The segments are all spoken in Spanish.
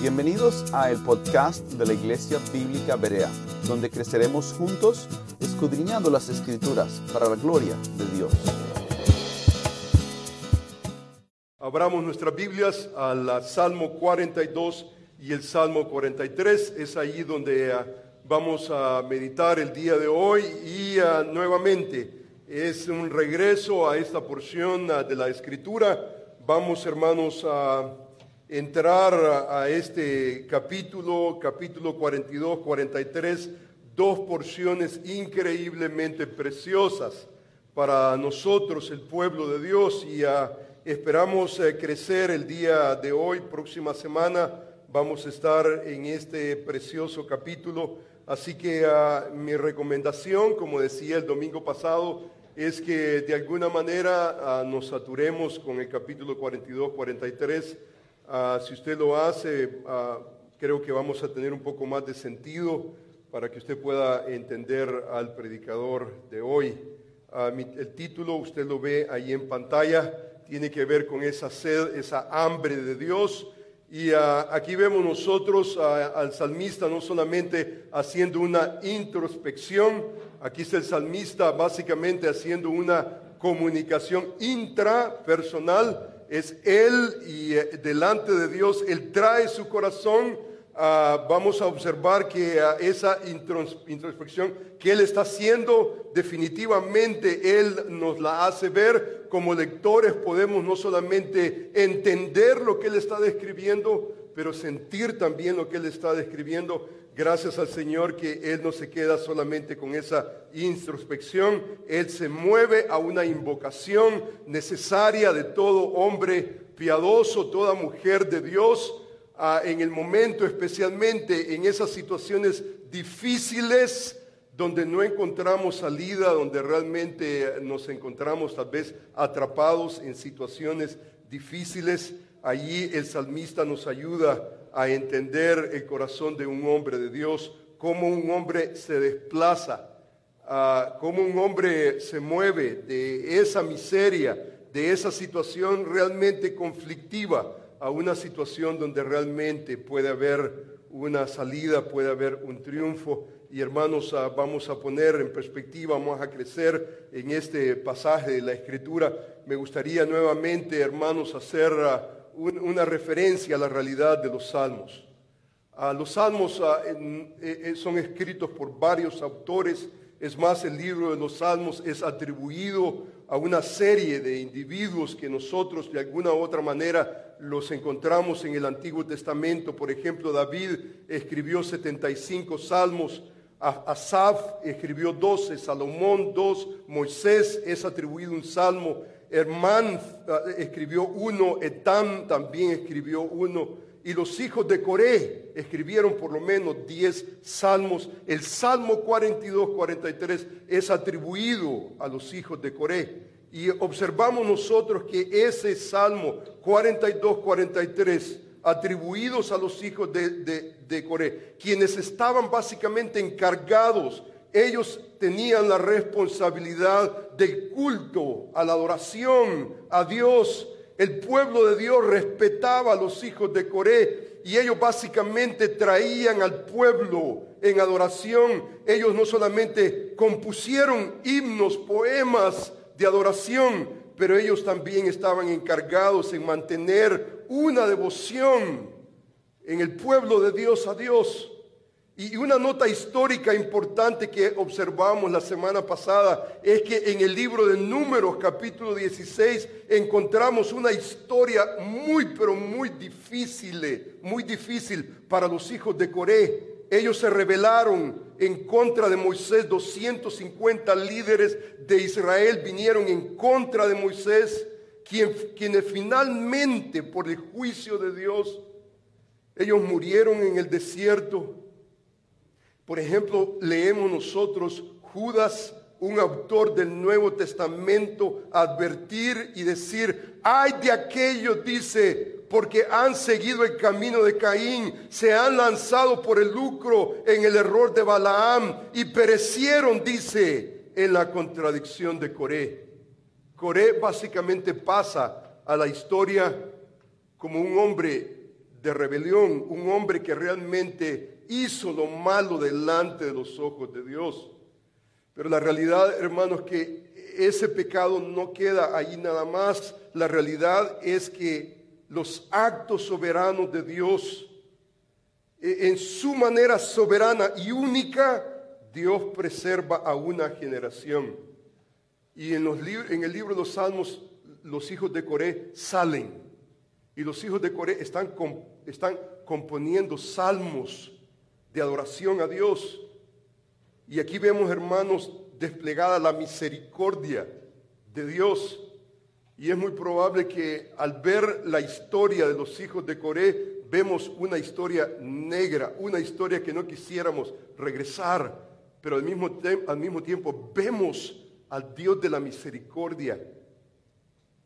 Bienvenidos a el podcast de la Iglesia Bíblica Berea, donde creceremos juntos escudriñando las Escrituras para la gloria de Dios. Abramos nuestras Biblias al Salmo 42 y el Salmo 43. Es ahí donde ah, vamos a meditar el día de hoy y ah, nuevamente es un regreso a esta porción ah, de la Escritura. Vamos, hermanos, a entrar a este capítulo, capítulo 42, 43, dos porciones increíblemente preciosas para nosotros, el pueblo de Dios, y ah, esperamos eh, crecer el día de hoy, próxima semana, vamos a estar en este precioso capítulo. Así que ah, mi recomendación, como decía el domingo pasado, es que de alguna manera ah, nos saturemos con el capítulo 42, 43 Ah, si usted lo hace, ah, creo que vamos a tener un poco más de sentido para que usted pueda entender al predicador de hoy. Ah, el título, usted lo ve ahí en pantalla, tiene que ver con esa sed, esa hambre de Dios. Y aquí vemos nosotros al salmista no solamente haciendo una introspección, aquí está el salmista básicamente haciendo una comunicación intrapersonal es Él y eh, delante de Dios, Él trae su corazón. Ah, vamos a observar que ah, esa introspección que Él está haciendo, definitivamente Él nos la hace ver. Como lectores podemos no solamente entender lo que Él está describiendo, pero sentir también lo que Él está describiendo. Gracias al Señor que Él no se queda solamente con esa introspección, Él se mueve a una invocación necesaria de todo hombre piadoso, toda mujer de Dios, en el momento especialmente en esas situaciones difíciles donde no encontramos salida, donde realmente nos encontramos tal vez atrapados en situaciones difíciles. Allí el salmista nos ayuda a entender el corazón de un hombre de Dios, cómo un hombre se desplaza, cómo un hombre se mueve de esa miseria, de esa situación realmente conflictiva a una situación donde realmente puede haber una salida, puede haber un triunfo. Y hermanos, ah, vamos a poner en perspectiva, vamos a crecer en este pasaje de la Escritura. Me gustaría nuevamente, hermanos, hacer una referencia a la realidad de los salmos. los salmos ah, eh, eh, son escritos por varios autores. Es más, el libro de los salmos es atribuido a una serie de individuos que nosotros de alguna u otra manera los encontramos en el Antiguo Testamento. Por ejemplo, David escribió 75 salmos. Asaf escribió 12, Salomón 2, Moisés es atribuido un salmo, Hermán ah, escribió uno, Etam también escribió uno, y los hijos de Coré escribieron por lo menos 10 salmos. El Salmo 42, 43 es atribuido a los hijos de Coré. Y observamos nosotros que ese Salmo 42, 43, atribuidos a los hijos de, de, de Coré, quienes estaban básicamente encargados ellos tenían la responsabilidad del culto, a la adoración a Dios. El pueblo de Dios respetaba a los hijos de Coré y ellos básicamente traían al pueblo en adoración. Ellos no solamente compusieron himnos, poemas de adoración, pero ellos también estaban encargados en mantener una devoción en el pueblo de Dios a Dios. Y una nota histórica importante que observamos la semana pasada es que en el libro de Números capítulo 16 encontramos una historia muy pero muy difícil, muy difícil para los hijos de Coré. Ellos se rebelaron en contra de Moisés, 250 líderes de Israel vinieron en contra de Moisés, quienes finalmente por el juicio de Dios, ellos murieron en el desierto por ejemplo, leemos nosotros Judas, un autor del Nuevo Testamento, advertir y decir, ay de aquellos, dice, porque han seguido el camino de Caín, se han lanzado por el lucro en el error de Balaam y perecieron, dice, en la contradicción de Coré. Coré básicamente pasa a la historia como un hombre de rebelión, un hombre que realmente hizo lo malo delante de los ojos de Dios. Pero la realidad, hermanos, que ese pecado no queda ahí nada más. La realidad es que los actos soberanos de Dios, e, en su manera soberana y única, Dios preserva a una generación. Y en, los en el libro de los Salmos, los hijos de Coré salen. Y los hijos de Coré están componiendo salmos de adoración a Dios. Y aquí vemos, hermanos, desplegada la misericordia de Dios. Y es muy probable que al ver la historia de los hijos de Coré, vemos una historia negra, una historia que no quisiéramos regresar, pero al mismo, al mismo tiempo vemos al Dios de la misericordia,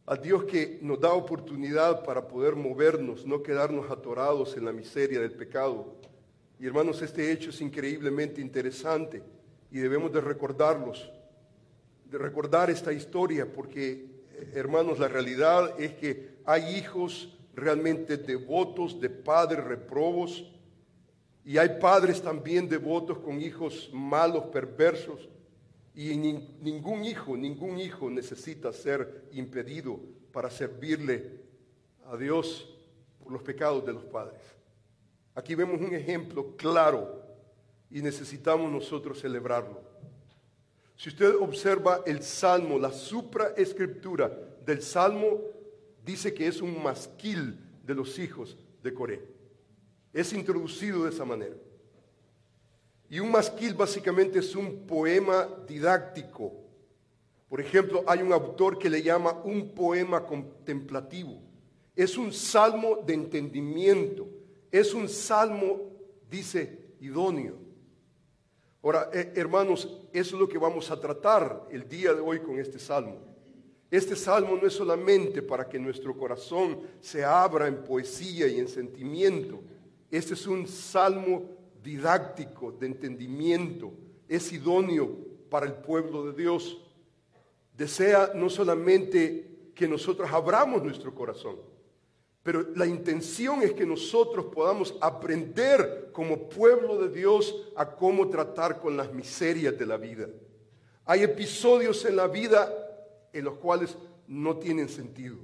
al Dios que nos da oportunidad para poder movernos, no quedarnos atorados en la miseria del pecado. Y hermanos, este hecho es increíblemente interesante y debemos de recordarlos, de recordar esta historia, porque, eh, hermanos, la realidad es que hay hijos realmente devotos de padres reprobos y hay padres también devotos con hijos malos, perversos. Y ningún hijo, ningún hijo necesita ser impedido para servirle a Dios por los pecados de los padres. Aquí vemos un ejemplo claro y necesitamos nosotros celebrarlo. Si usted observa el salmo, la supraescritura del salmo dice que es un masquil de los hijos de Coré. Es introducido de esa manera. Y un masquil básicamente es un poema didáctico. Por ejemplo, hay un autor que le llama un poema contemplativo. Es un salmo de entendimiento. Es un salmo, dice, idóneo. Ahora, eh, hermanos, eso es lo que vamos a tratar el día de hoy con este salmo. Este salmo no es solamente para que nuestro corazón se abra en poesía y en sentimiento. Este es un salmo didáctico, de entendimiento. Es idóneo para el pueblo de Dios. Desea no solamente que nosotros abramos nuestro corazón, pero la intención es que nosotros podamos aprender como pueblo de Dios a cómo tratar con las miserias de la vida. Hay episodios en la vida en los cuales no tienen sentido.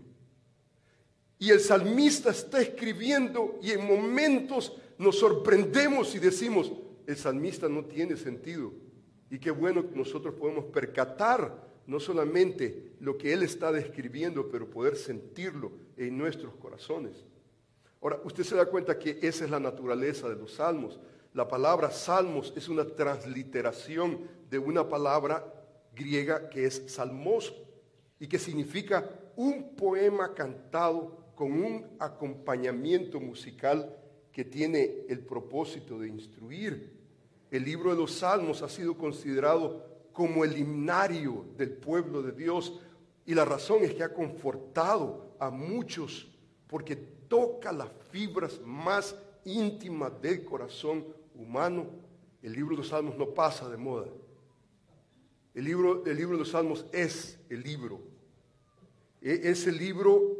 Y el salmista está escribiendo y en momentos nos sorprendemos y decimos, el salmista no tiene sentido. Y qué bueno que nosotros podemos percatar no solamente lo que Él está describiendo, pero poder sentirlo en nuestros corazones. Ahora, usted se da cuenta que esa es la naturaleza de los salmos. La palabra salmos es una transliteración de una palabra griega que es salmoso y que significa un poema cantado con un acompañamiento musical que tiene el propósito de instruir. El libro de los salmos ha sido considerado como el himnario del pueblo de Dios. Y la razón es que ha confortado a muchos porque toca las fibras más íntimas del corazón humano. El libro de los Salmos no pasa de moda. El libro, el libro de los Salmos es el libro. E, es el libro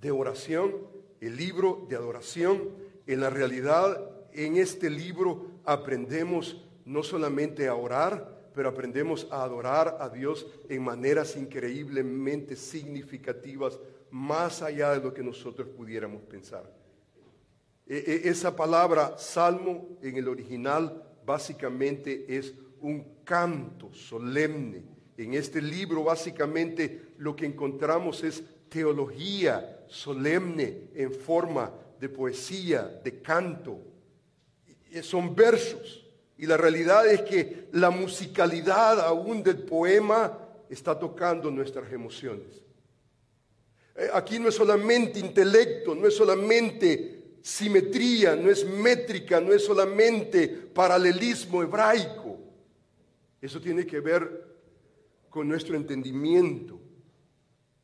de oración, el libro de adoración. En la realidad, en este libro aprendemos no solamente a orar, pero aprendemos a adorar a Dios en maneras increíblemente significativas, más allá de lo que nosotros pudiéramos pensar. E, e, esa palabra salmo en el original básicamente es un canto solemne. En este libro básicamente lo que encontramos es teología solemne en forma de poesía, de canto. Son versos. Y la realidad es que la musicalidad aún del poema está tocando nuestras emociones. Eh, aquí no es solamente intelecto, no es solamente simetría, no es métrica, no es solamente paralelismo hebraico. Eso tiene que ver con nuestro entendimiento.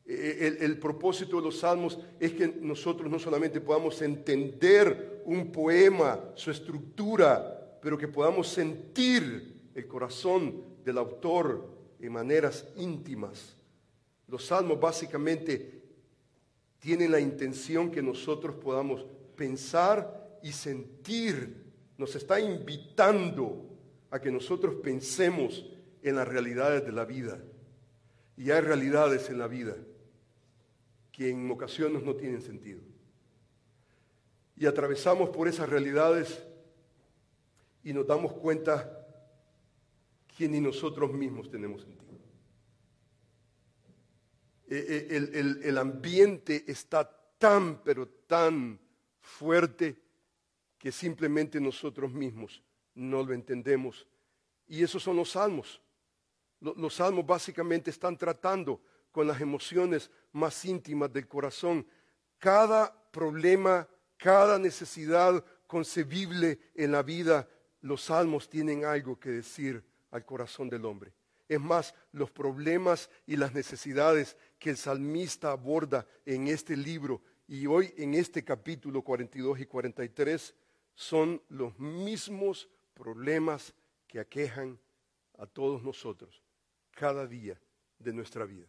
Eh, el, el, propósito de los salmos es que nosotros no solamente podamos entender un poema, su estructura, pero que podamos sentir el corazón del autor en maneras íntimas. Los salmos básicamente tienen la intención que nosotros podamos pensar y sentir. Nos está invitando a que nosotros pensemos en las realidades de la vida. Y hay realidades en la vida que en ocasiones no tienen sentido. Y atravesamos por esas realidades y nos damos cuenta que ni nosotros mismos tenemos sentido. E, e, el, el ambiente está tan, pero tan fuerte que simplemente nosotros mismos no lo entendemos. Y esos son los salmos. Los salmos básicamente están tratando con las emociones más íntimas del corazón. Cada problema, cada necesidad concebible en la vida, los salmos tienen algo que decir al corazón del hombre. Es más, los problemas y las necesidades que el salmista aborda en este libro y hoy en este capítulo 42 y 43 son los mismos problemas que aquejan a todos nosotros cada día de nuestra vida.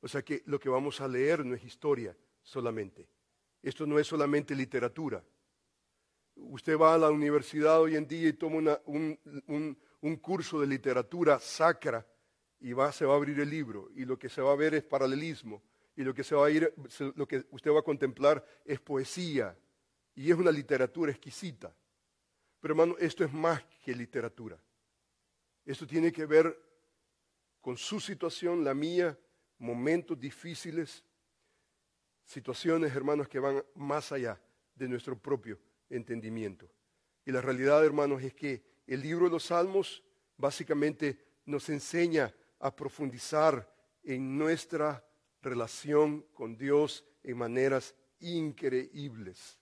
O sea que lo que vamos a leer no es historia solamente. Esto no es solamente literatura. Usted va a la universidad hoy en día y toma un, curso de literatura sacra y va, se va a abrir el libro y lo que se va a ver es paralelismo y lo que, se va a ir, lo que usted va a contemplar es poesía y es una literatura exquisita. Pero hermano, esto es más que literatura. Esto tiene que ver con su situación, la mía, momentos difíciles, situaciones, hermanos, que van más allá de nuestro propio entendimiento. Y la realidad, hermanos, es que el libro de los Salmos básicamente nos enseña a profundizar en nuestra relación con Dios en maneras increíbles.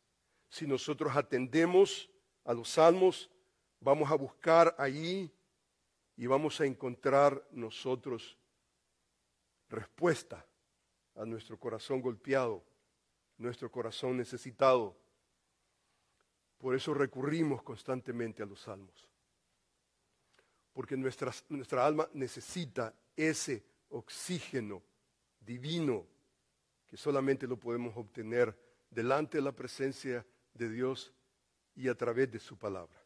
Si nosotros atendemos a los salmos, vamos a buscar allí y vamos a encontrar nosotros respuesta a nuestro corazón golpeado, nuestro corazón necesitado. Por eso recurrimos constantemente a los salmos. Porque nuestra, nuestra alma necesita ese oxígeno divino que solamente lo podemos obtener delante de la presencia de Dios y a través de su palabra.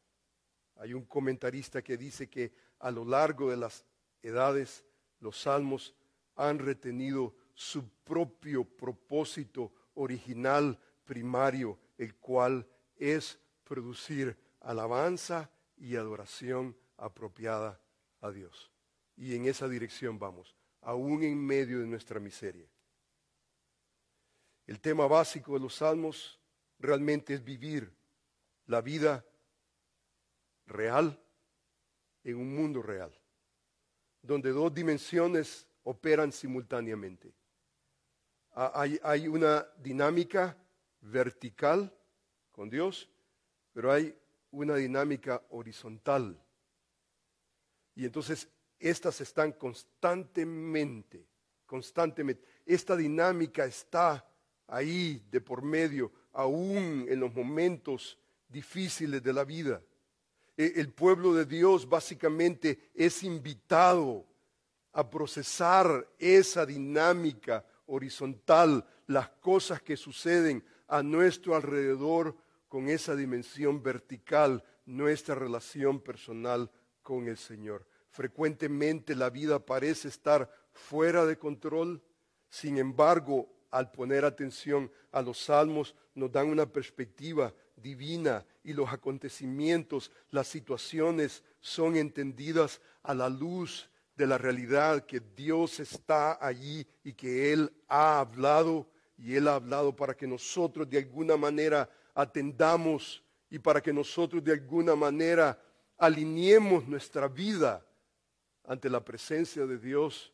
Hay un comentarista que dice que a lo largo de las edades los salmos han retenido su propio propósito original primario, el cual es producir alabanza y adoración apropiada a Dios. Y en esa dirección vamos, aún en medio de nuestra miseria. El tema básico de los salmos realmente es vivir la vida real en un mundo real, donde dos dimensiones operan simultáneamente. Hay, una dinámica vertical con Dios, pero hay una dinámica horizontal. Y entonces estas están constantemente, constantemente. Esta dinámica está ahí de por medio, aún en los momentos difíciles de la vida. E, el pueblo de Dios básicamente es invitado a procesar esa dinámica horizontal, las cosas que suceden a nuestro alrededor con esa dimensión vertical, nuestra relación personal con el Señor. Frecuentemente la vida parece estar fuera de control, sin embargo, al poner atención a los salmos, nos dan una perspectiva divina y los acontecimientos, las situaciones son entendidas a la luz de la realidad que Dios está allí y que Él ha hablado y Él ha hablado para que nosotros de alguna manera atendamos y para que nosotros de alguna manera alineemos nuestra vida ante la presencia de Dios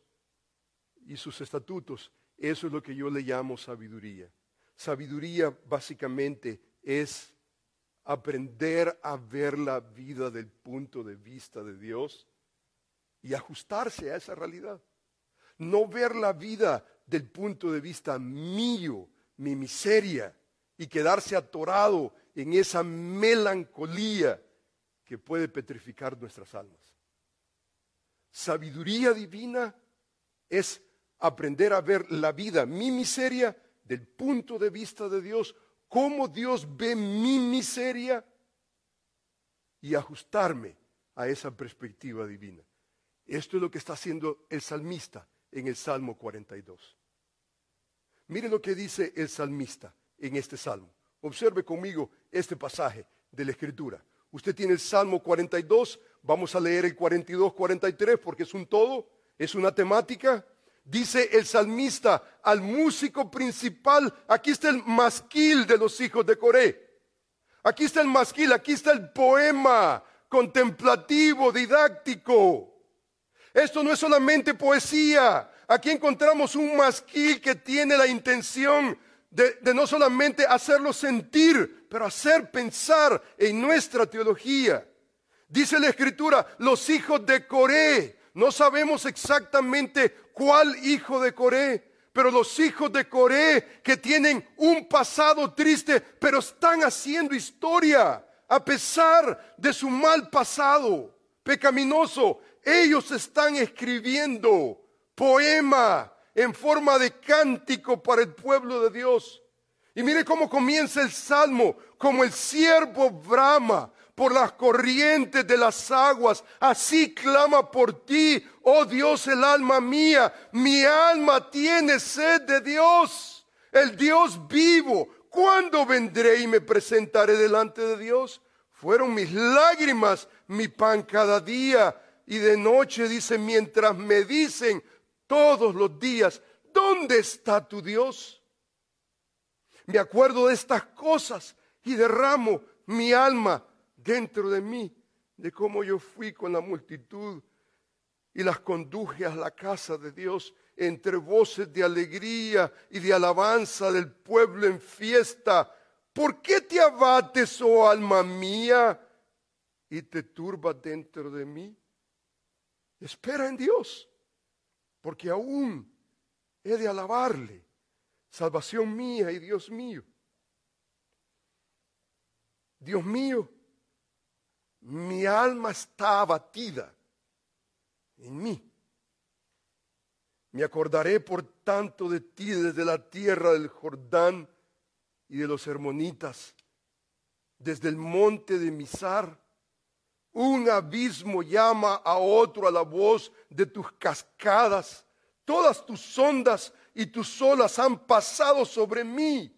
y sus estatutos. Eso es lo que yo le llamo sabiduría. Sabiduría básicamente es aprender a ver la vida del punto de vista de Dios y ajustarse a esa realidad. No ver la vida del punto de vista mío, mi miseria, y quedarse atorado en esa melancolía que puede petrificar nuestras almas. Sabiduría divina es aprender a ver la vida, mi miseria, del punto de vista de Dios cómo Dios ve mi miseria y ajustarme a esa perspectiva divina. Esto es lo que está haciendo el salmista en el Salmo 42. Mire lo que dice el salmista en este salmo. Observe conmigo este pasaje de la Escritura. Usted tiene el Salmo 42, vamos a leer el 42, 43 porque es un todo, es una temática. Dice el salmista al músico principal, aquí está el masquil de los hijos de Coré. Aquí está el masquil, aquí está el poema contemplativo, didáctico. Esto no es solamente poesía. Aquí encontramos un masquil que tiene la intención de, no solamente hacerlo sentir, pero hacer pensar en nuestra teología. Dice la escritura, los hijos de Coré. No sabemos exactamente cuál hijo de Coré, pero los hijos de Coré que tienen un pasado triste, pero están haciendo historia a pesar de su mal pasado pecaminoso. Ellos están escribiendo poema en forma de cántico para el pueblo de Dios. Y mire cómo comienza el salmo, como el siervo brama por las corrientes de las aguas, así clama por ti, oh Dios, el alma mía. Mi alma tiene sed de Dios, el Dios vivo. ¿Cuándo vendré y me presentaré delante de Dios? Fueron mis lágrimas mi pan cada día y de noche, dice, mientras me dicen, todos los días, ¿dónde está tu Dios? Me acuerdo de estas cosas y derramo mi alma dentro de mí, de cómo yo fui con la multitud y las conduje a la casa de Dios entre voces de alegría y de alabanza del pueblo en fiesta. ¿Por qué te abates, oh alma mía, y te turbas dentro de mí? Espera en Dios porque aún he de alabarle, salvación mía y Dios mío. Dios mío, mi alma está abatida en mí. Me acordaré por tanto de ti desde la tierra del Jordán y de los hermonitas, desde el monte de Misar un abismo llama a otro a la voz de tus cascadas. Todas tus ondas y tus olas han pasado sobre mí.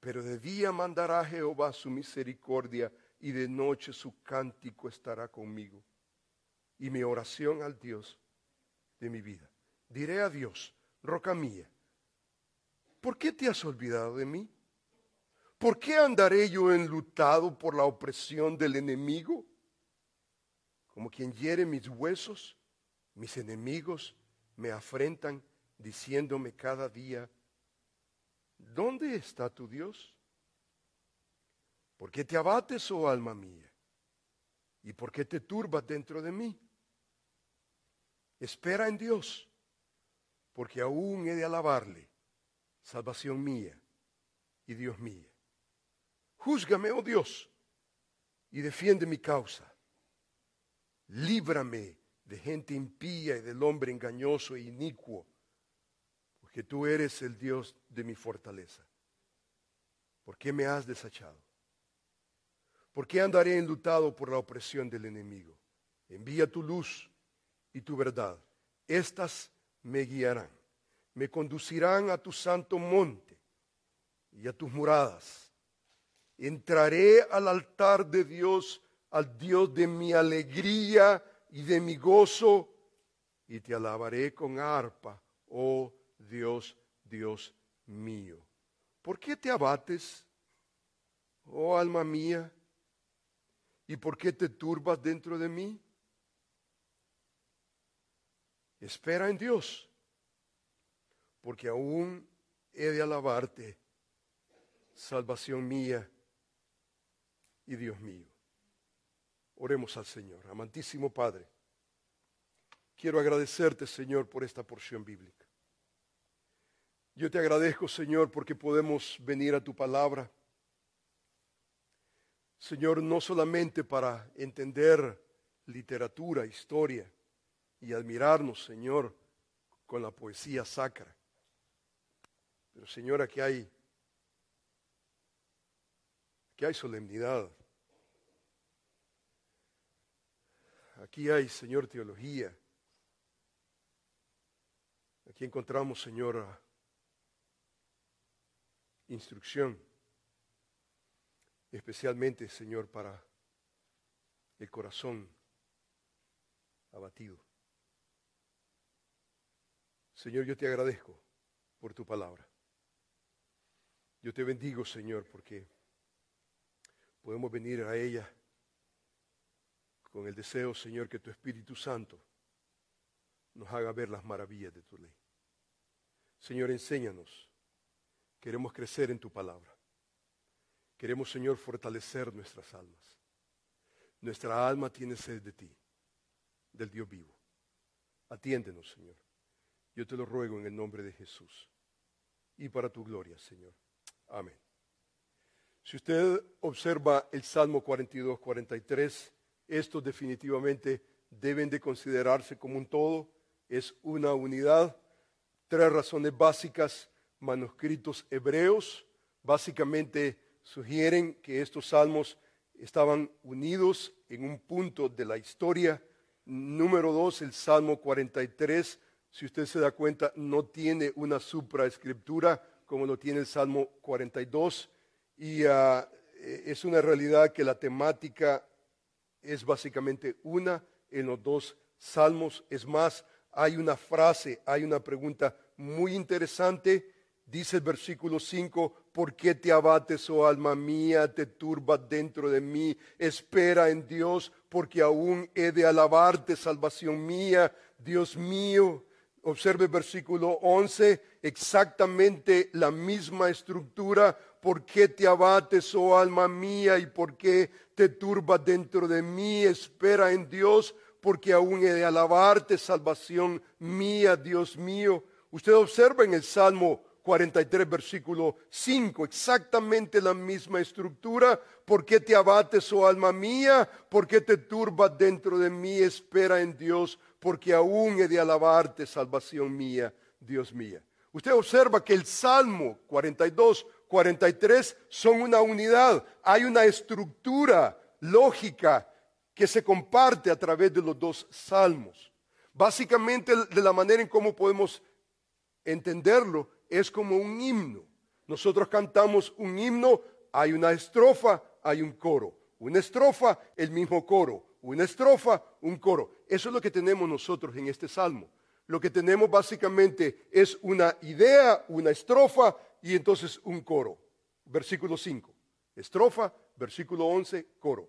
Pero de día mandará Jehová su misericordia y de noche su cántico estará conmigo. Y mi oración al Dios de mi vida. Diré a Dios, roca mía, ¿por qué te has olvidado de mí? ¿Por qué andaré yo enlutado por la opresión del enemigo? Como quien hiere mis huesos, mis enemigos me afrentan diciéndome cada día, ¿dónde está tu Dios? ¿Por qué te abates, oh alma mía? ¿Y por qué te turbas dentro de mí? Espera en Dios, porque aún he de alabarle, salvación mía y Dios mío. Júzgame, oh Dios, y defiende mi causa. Líbrame de gente impía y del hombre engañoso e inicuo, porque tú eres el Dios de mi fortaleza. ¿Por qué me has desechado? ¿Por qué andaré enlutado por la opresión del enemigo? Envía tu luz y tu verdad. Estas me guiarán, me conducirán a tu santo monte y a tus moradas Entraré al altar de Dios, al Dios de mi alegría y de mi gozo, y te alabaré con arpa, oh Dios, Dios mío. ¿Por qué te abates, oh alma mía? ¿Y por qué te turbas dentro de mí? Espera en Dios, porque aún he de alabarte, salvación mía y Dios mío. Oremos al Señor. Amantísimo Padre, quiero agradecerte, Señor, por esta porción bíblica. Yo te agradezco, Señor, porque podemos venir a tu palabra. Señor, no solamente para entender literatura, historia y admirarnos, Señor, con la poesía sacra, pero Señor, aquí hay Aquí hay solemnidad. Aquí hay, Señor, teología. Aquí encontramos, Señor, instrucción, especialmente, Señor, para el corazón abatido. Señor, yo te agradezco por tu palabra. Yo te bendigo, Señor, porque podemos venir a ella con el deseo, Señor, que tu Espíritu Santo nos haga ver las maravillas de tu ley. Señor, enséñanos. Queremos crecer en tu palabra. Queremos, Señor, fortalecer nuestras almas. Nuestra alma tiene sed de ti, del Dios vivo. Atiéndenos, Señor. Yo te lo ruego en el nombre de Jesús y para tu gloria, Señor. Amén. Si usted observa el Salmo 42, 43, estos definitivamente deben de considerarse como un todo, es una unidad. Tres razones básicas, manuscritos hebreos, básicamente sugieren que estos salmos estaban unidos en un punto de la historia. Número dos, el Salmo 43, si usted se da cuenta, no tiene una supraescriptura como lo tiene el Salmo 42. Y ah, es una realidad que la temática es básicamente una en los dos salmos. Es más, hay una frase, hay una pregunta muy interesante. Dice el versículo 5, ¿por qué te abates, oh alma mía, te turba dentro de mí? Espera en Dios, porque aún he de alabarte, salvación mía, Dios mío. Observe versículo 11, exactamente la misma estructura. ¿Por qué te abates, oh alma mía, y por qué te turba dentro de mí? Espera en Dios, porque aún he de alabarte, salvación mía, Dios mío. Usted observa en el Salmo 43, versículo 5, exactamente la misma estructura. ¿Por qué te abates, oh alma mía? ¿Por qué te turba dentro de mí? Espera en Dios, porque aún he de alabarte, salvación mía, Dios mía. Usted observa que el Salmo 42, 43 son una unidad. Hay una estructura lógica que se comparte a través de los dos salmos. Básicamente, de la manera en cómo podemos entenderlo, es como un himno. Nosotros cantamos un himno, hay una estrofa, hay un coro. Una estrofa, el mismo coro. Una estrofa, un coro. Eso es lo que tenemos nosotros en este salmo. Lo que tenemos básicamente es una idea, una estrofa y entonces un coro. Versículo 5. Estrofa, versículo 11, coro.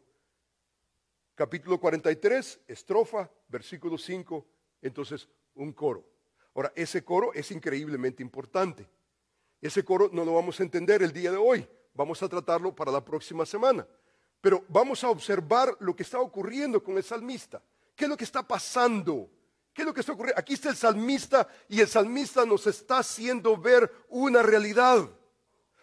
Capítulo 43, estrofa, versículo 5, entonces un coro. Ahora, ese coro es increíblemente importante. Ese coro no lo vamos a entender el día de hoy. Vamos a tratarlo para la próxima semana. Pero vamos a observar lo que está ocurriendo con el salmista. ¿Qué es lo que está pasando? ¿Qué es lo que está ocurriendo? Aquí está el salmista y el salmista nos está haciendo ver una realidad.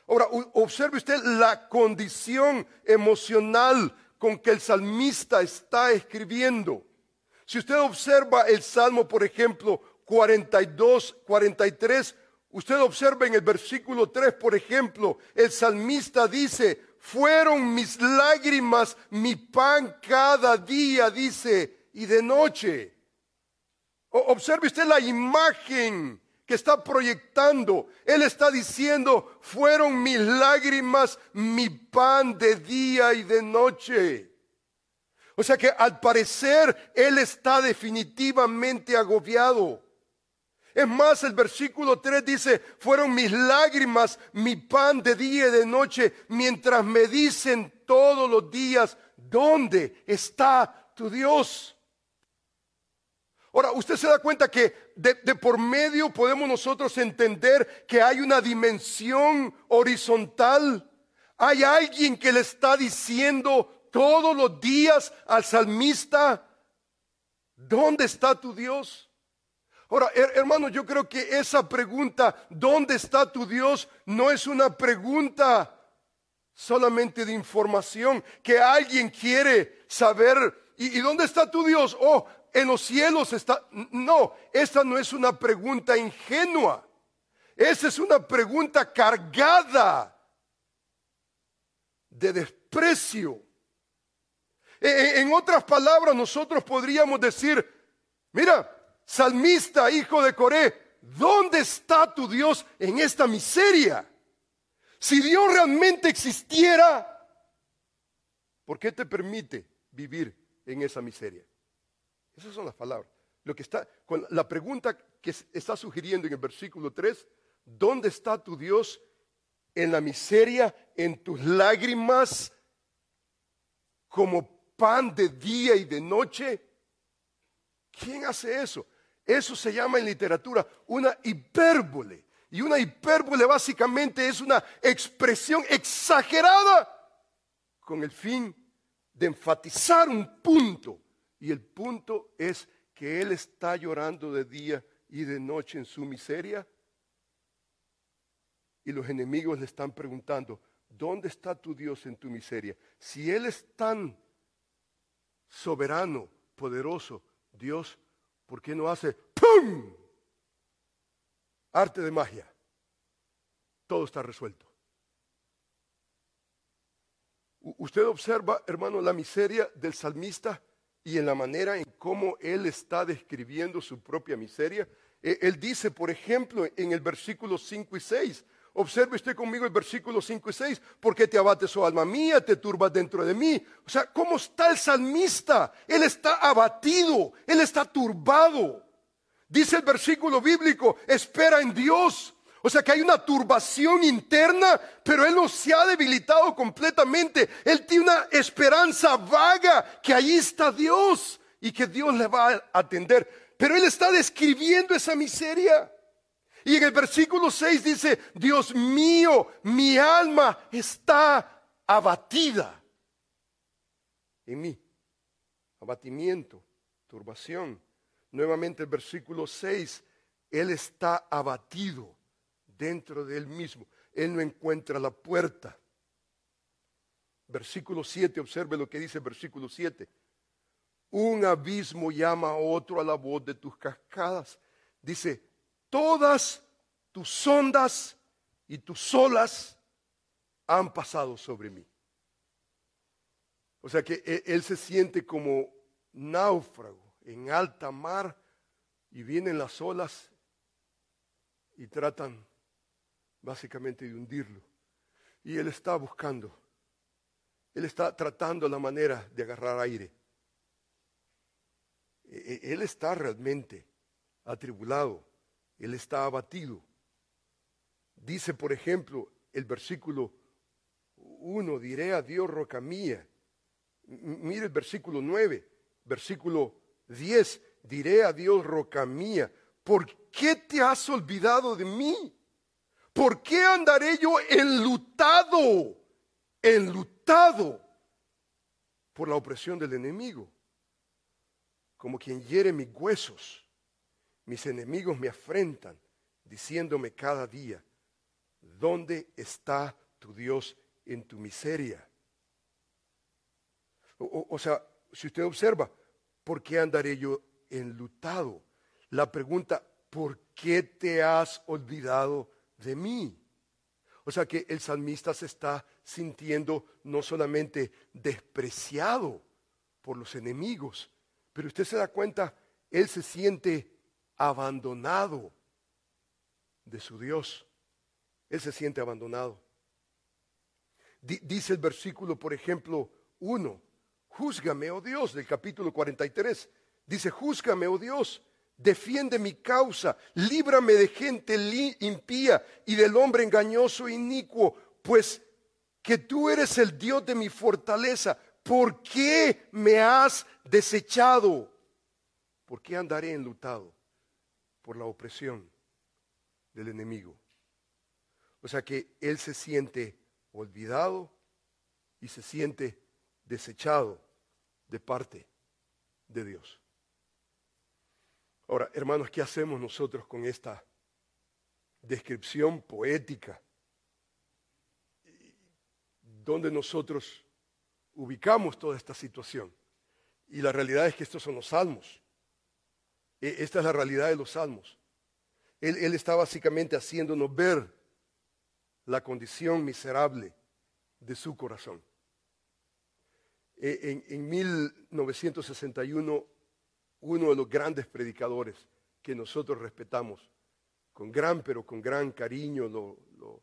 Ahora, observe usted la condición emocional con que el salmista está escribiendo. Si usted observa el Salmo, por ejemplo, 42, 43, usted observa en el versículo 3, por ejemplo, el salmista dice, fueron mis lágrimas mi pan cada día, dice, y de noche. Observe usted la imagen que está proyectando. Él está diciendo, fueron mis lágrimas mi pan de día y de noche. O sea que al parecer Él está definitivamente agobiado. Es más, el versículo 3 dice, fueron mis lágrimas mi pan de día y de noche, mientras me dicen todos los días, ¿dónde está tu Dios? Ahora, usted se da cuenta que de, por medio podemos nosotros entender que hay una dimensión horizontal. Hay alguien que le está diciendo todos los días al salmista, ¿dónde está tu Dios? Ahora, hermano, yo creo que esa pregunta, ¿dónde está tu Dios? No es una pregunta solamente de información, que alguien quiere saber, ¿y, dónde está tu Dios? Oh, en los cielos está... No, esta no es una pregunta ingenua. Esa es una pregunta cargada de desprecio. E, e, en otras palabras, nosotros podríamos decir, mira, salmista, hijo de Coré, ¿dónde está tu Dios en esta miseria? Si Dios realmente existiera, ¿por qué te permite vivir en esa miseria? Esas son las palabras. Lo que está, con la pregunta que está sugiriendo en el versículo 3, ¿dónde está tu Dios en la miseria, en tus lágrimas, como pan de día y de noche? ¿Quién hace eso? Eso se llama en literatura una hipérbole. Y una hipérbole básicamente es una expresión exagerada con el fin de enfatizar un punto. Y el punto es que Él está llorando de día y de noche en su miseria. Y los enemigos le están preguntando, ¿dónde está tu Dios en tu miseria? Si Él es tan soberano, poderoso, Dios, ¿por qué no hace ¡pum! Arte de magia. Todo está resuelto. Usted observa, hermano, la miseria del salmista y en la manera en cómo él está describiendo su propia miseria. E, él dice, por ejemplo, en el versículo 5 y 6, observe usted conmigo el versículo 5 y 6, porque te abates, oh alma mía, te turbas dentro de mí. O sea, ¿cómo está el salmista? Él está abatido, él está turbado. Dice el versículo bíblico, espera en Dios. O sea que hay una turbación interna, pero él no se ha debilitado completamente. Él tiene una esperanza vaga que ahí está Dios y que Dios le va a atender. Pero él está describiendo esa miseria. Y en el versículo 6 dice, Dios mío, mi alma está abatida en mí. Abatimiento, turbación. Nuevamente el versículo 6, Él está abatido dentro de él mismo. Él no encuentra la puerta. Versículo 7, observe lo que dice el versículo 7. Un abismo llama a otro a la voz de tus cascadas. Dice, todas tus ondas y tus olas han pasado sobre mí. O sea que e, él se siente como náufrago en alta mar y vienen las olas y tratan básicamente de hundirlo. Y él está buscando, él está tratando la manera de agarrar aire. E, e, él está realmente atribulado, él está abatido. Dice, por ejemplo, el versículo 1, diré a Dios roca mía. Mire el versículo 9, versículo 10, diré a Dios roca mía, ¿por qué te has olvidado de mí? ¿Por qué andaré yo enlutado, enlutado por la opresión del enemigo? Como quien hiere mis huesos. Mis enemigos me afrentan, diciéndome cada día, ¿dónde está tu Dios en tu miseria? O, o, sea, si usted observa, ¿por qué andaré yo enlutado? La pregunta, ¿por qué te has olvidado de mí. O sea que el salmista se está sintiendo no solamente despreciado por los enemigos, pero usted se da cuenta, él se siente abandonado de su Dios. Él se siente abandonado. dice el versículo, por ejemplo, 1, júzgame, oh Dios, del capítulo 43. Dice, júzgame, oh Dios, Defiende mi causa, líbrame de gente impía y del hombre engañoso e inicuo, pues que tú eres el Dios de mi fortaleza. ¿Por qué me has desechado? ¿Por qué andaré enlutado? Por la opresión del enemigo. O sea que él se siente olvidado y se siente desechado de parte de Dios. Ahora, hermanos, ¿qué hacemos nosotros con esta descripción poética? ¿Dónde nosotros ubicamos toda esta situación? Y la realidad es que estos son los salmos. E, esta es la realidad de los salmos. Él, está básicamente haciéndonos ver la condición miserable de su corazón. E, En, en 1961, uno de los grandes predicadores que nosotros respetamos, con gran, pero con gran cariño, lo, lo-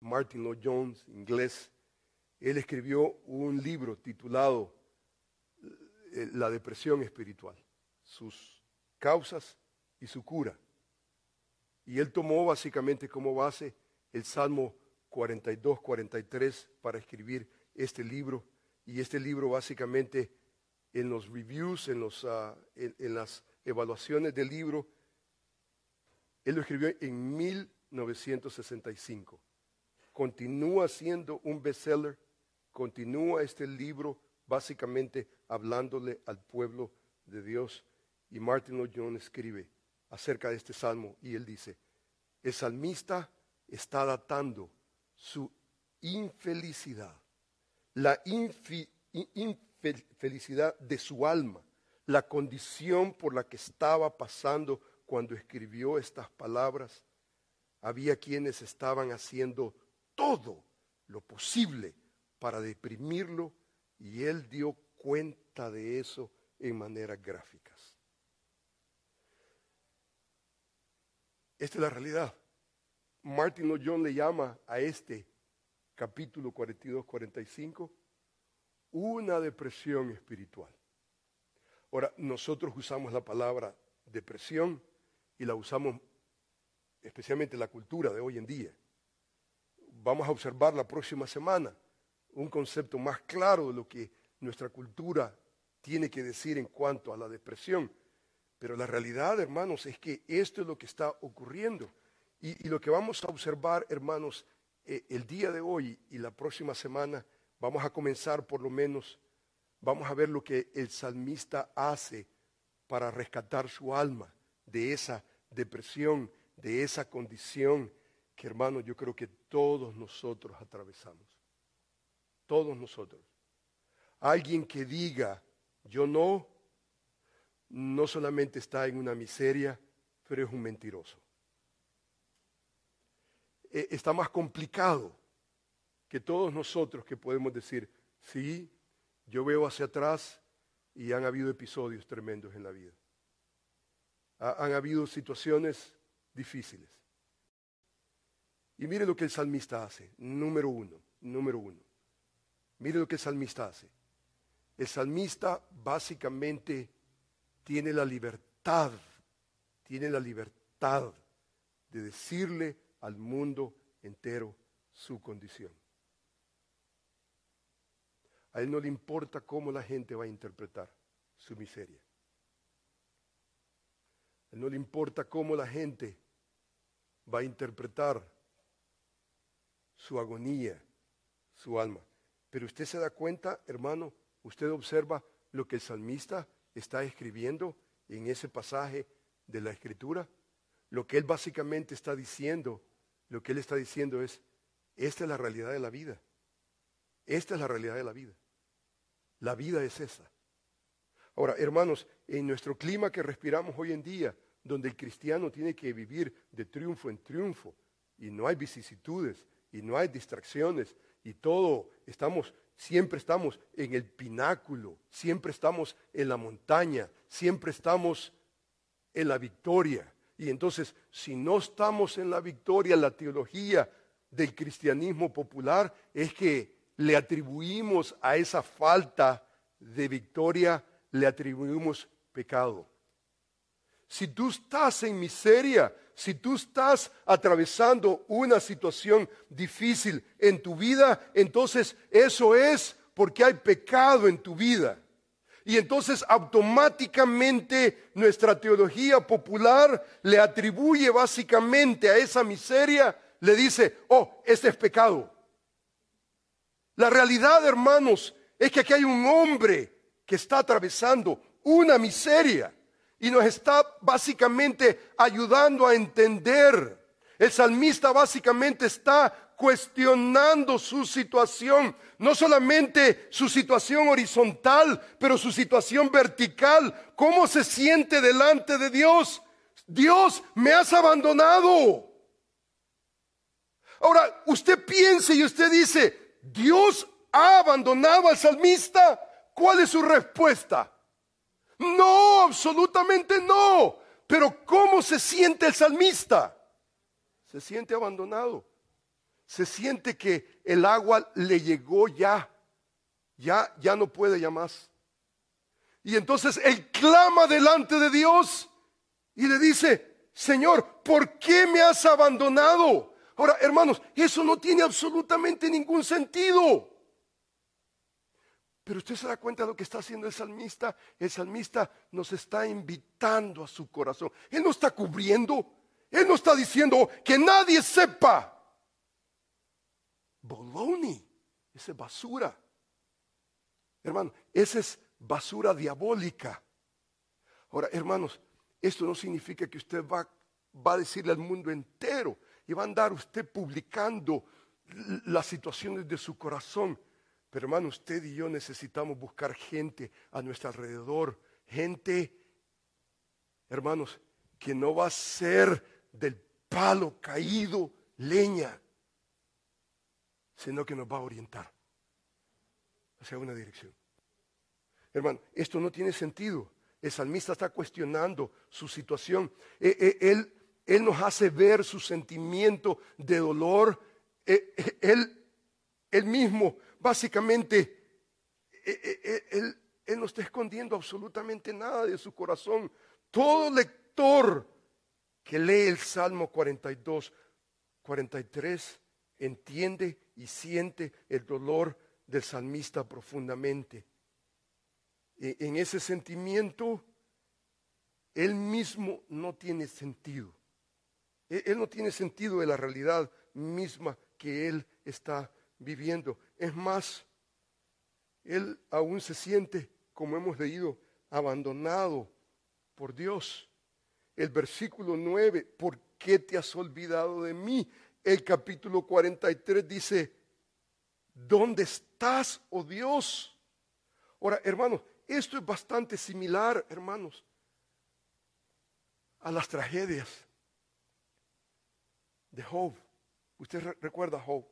Martin Lloyd Jones, inglés, él escribió un libro titulado eh, La depresión espiritual, sus causas y su cura. Y él tomó básicamente como base el Salmo 42, 43 para escribir este libro. Y este libro básicamente en los reviews, en, los, ah, en- en las evaluaciones del libro, él lo escribió en 1965 continúa siendo un bestseller, continúa este libro básicamente hablándole al pueblo de Dios. Y Martin Lloyd Jones escribe acerca de este salmo y él dice, el salmista está datando su infelicidad, la infelicidad de su alma, la condición por la que estaba pasando cuando escribió estas palabras había quienes estaban haciendo todo lo posible para deprimirlo y él dio cuenta de eso en maneras gráficas. Esta es la realidad. Martin Lloyd le llama a este capítulo 42-45 una depresión espiritual. Ahora, nosotros usamos la palabra depresión y la usamos especialmente en la cultura de hoy en día. Vamos a observar la próxima semana un concepto más claro de lo que nuestra cultura tiene que decir en cuanto a la depresión. Pero la realidad, hermanos, es que esto es lo que está ocurriendo. Y, lo que vamos a observar, hermanos, eh, el día de hoy y la próxima semana, vamos a comenzar por lo menos, vamos a ver lo que el salmista hace para rescatar su alma de esa depresión, de esa condición que, hermanos, yo creo que todos nosotros atravesamos. Todos nosotros. Alguien que diga, yo no, no solamente está en una miseria, pero es un mentiroso. Eh, Está más complicado que todos nosotros que podemos decir, sí, yo veo hacia atrás y han habido episodios tremendos en la vida. Ha- Han habido situaciones difíciles. Y mire lo que el salmista hace, número uno, número uno. Mire lo que el salmista hace. El salmista básicamente tiene la libertad, tiene la libertad de decirle al mundo entero su condición. A él no le importa cómo la gente va a interpretar su miseria. A él no le importa cómo la gente va a interpretar su agonía, su alma. Pero usted se da cuenta, hermano, usted observa lo que el salmista está escribiendo en ese pasaje de la escritura. Lo que él básicamente está diciendo, lo que él está diciendo es, esta es la realidad de la vida. Esta es la realidad de la vida. La vida es esa. Ahora, hermanos, en nuestro clima que respiramos hoy en día, donde el cristiano tiene que vivir de triunfo en triunfo, y no hay vicisitudes, y no hay distracciones, y todo, estamos, siempre estamos en el pináculo, siempre estamos en la montaña, siempre estamos en la victoria. Y entonces, si no estamos en la victoria, la teología del cristianismo popular es que le atribuimos a esa falta de victoria, le atribuimos pecado. Si tú estás en miseria, si tú estás atravesando una situación difícil en tu vida, entonces eso es porque hay pecado en tu vida. Y entonces automáticamente nuestra teología popular le atribuye básicamente a esa miseria, le dice, oh, este es pecado. La realidad, hermanos, es que aquí hay un hombre que está atravesando una miseria y nos está básicamente ayudando a entender. El salmista básicamente está cuestionando su situación, no solamente su situación horizontal, pero su situación vertical. ¿Cómo se siente delante de Dios? Dios, me has abandonado. Ahora, usted piense y usted dice, Dios ha abandonado al salmista. ¿Cuál es su respuesta? No, absolutamente no. Pero ¿cómo se siente el salmista? Se siente abandonado. Se siente que el agua le llegó ya. Ya, ya no puede ya más. Y entonces él clama delante de Dios y le dice, Señor, ¿por qué me has abandonado? Ahora, hermanos, eso no tiene absolutamente ningún sentido. Pero usted se da cuenta de lo que está haciendo el salmista. El salmista nos está invitando a su corazón. Él no está cubriendo. Él no está diciendo que nadie sepa. Bologna, esa es basura. Hermano, esa es basura diabólica. Ahora, hermanos, esto no significa que usted va, va a decirle al mundo entero y va a andar usted publicando las situaciones de su corazón. Pero hermano, usted y yo necesitamos buscar gente a nuestro alrededor, gente, hermanos, que no va a ser del palo caído leña, sino que nos va a orientar hacia una dirección. Hermano, esto no tiene sentido. El salmista está cuestionando su situación. E, e, él, él nos hace ver su sentimiento de dolor. E, él, él mismo, básicamente, él, él no está escondiendo absolutamente nada de su corazón. Todo lector que lee el Salmo 42, 43, entiende y siente el dolor del salmista profundamente. E, en ese sentimiento, él mismo no tiene sentido. E, él no tiene sentido de la realidad misma que él está viviendo. Es más, él aún se siente, como hemos leído, abandonado por Dios. El versículo 9, ¿por qué te has olvidado de mí? El capítulo 43 dice, ¿dónde estás, oh Dios? Ahora, hermanos, esto es bastante similar, hermanos, a las tragedias de Job. Usted recuerda a Job.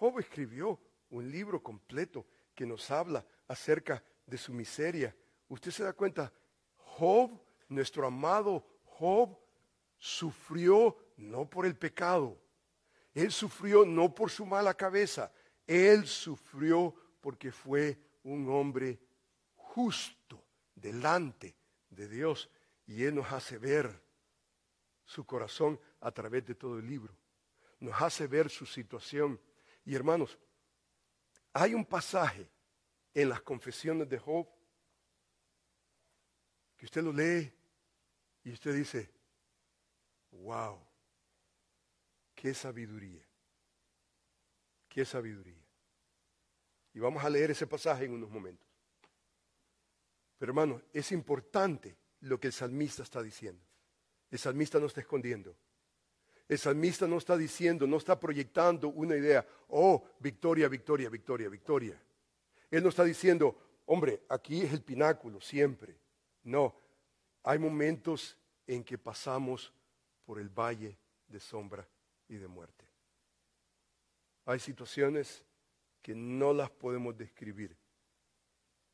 Job escribió un libro completo que nos habla acerca de su miseria. Usted se da cuenta, Job, nuestro amado Job, sufrió no por el pecado, él sufrió no por su mala cabeza, él sufrió porque fue un hombre justo delante de Dios y Él nos hace ver su corazón a través de todo el libro. Nos hace ver su situación. Y hermanos, hay un pasaje en las confesiones de Job que usted lo lee y usted dice, wow, qué sabiduría, qué sabiduría. Y vamos a leer ese pasaje en unos momentos. Pero hermano, es importante lo que el salmista está diciendo. El salmista no está escondiendo. El salmista no está diciendo, no está proyectando una idea, oh, victoria, victoria, victoria, victoria. Él no está diciendo, hombre, aquí es el pináculo siempre. No, hay momentos en que pasamos por el valle de sombra y de muerte. Hay situaciones que no las podemos describir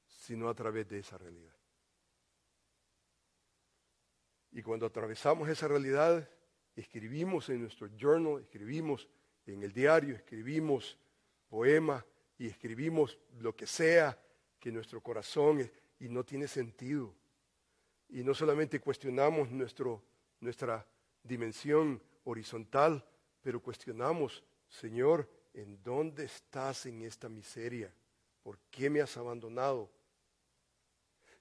sino a través de esa realidad. Y cuando atravesamos esa realidad, escribimos en nuestro journal, escribimos en el diario, escribimos poema y escribimos lo que sea que nuestro corazón y no tiene sentido. Y no solamente cuestionamos nuestro, nuestra dimensión horizontal, pero cuestionamos, Señor, ¿en dónde estás en esta miseria? ¿Por qué me has abandonado?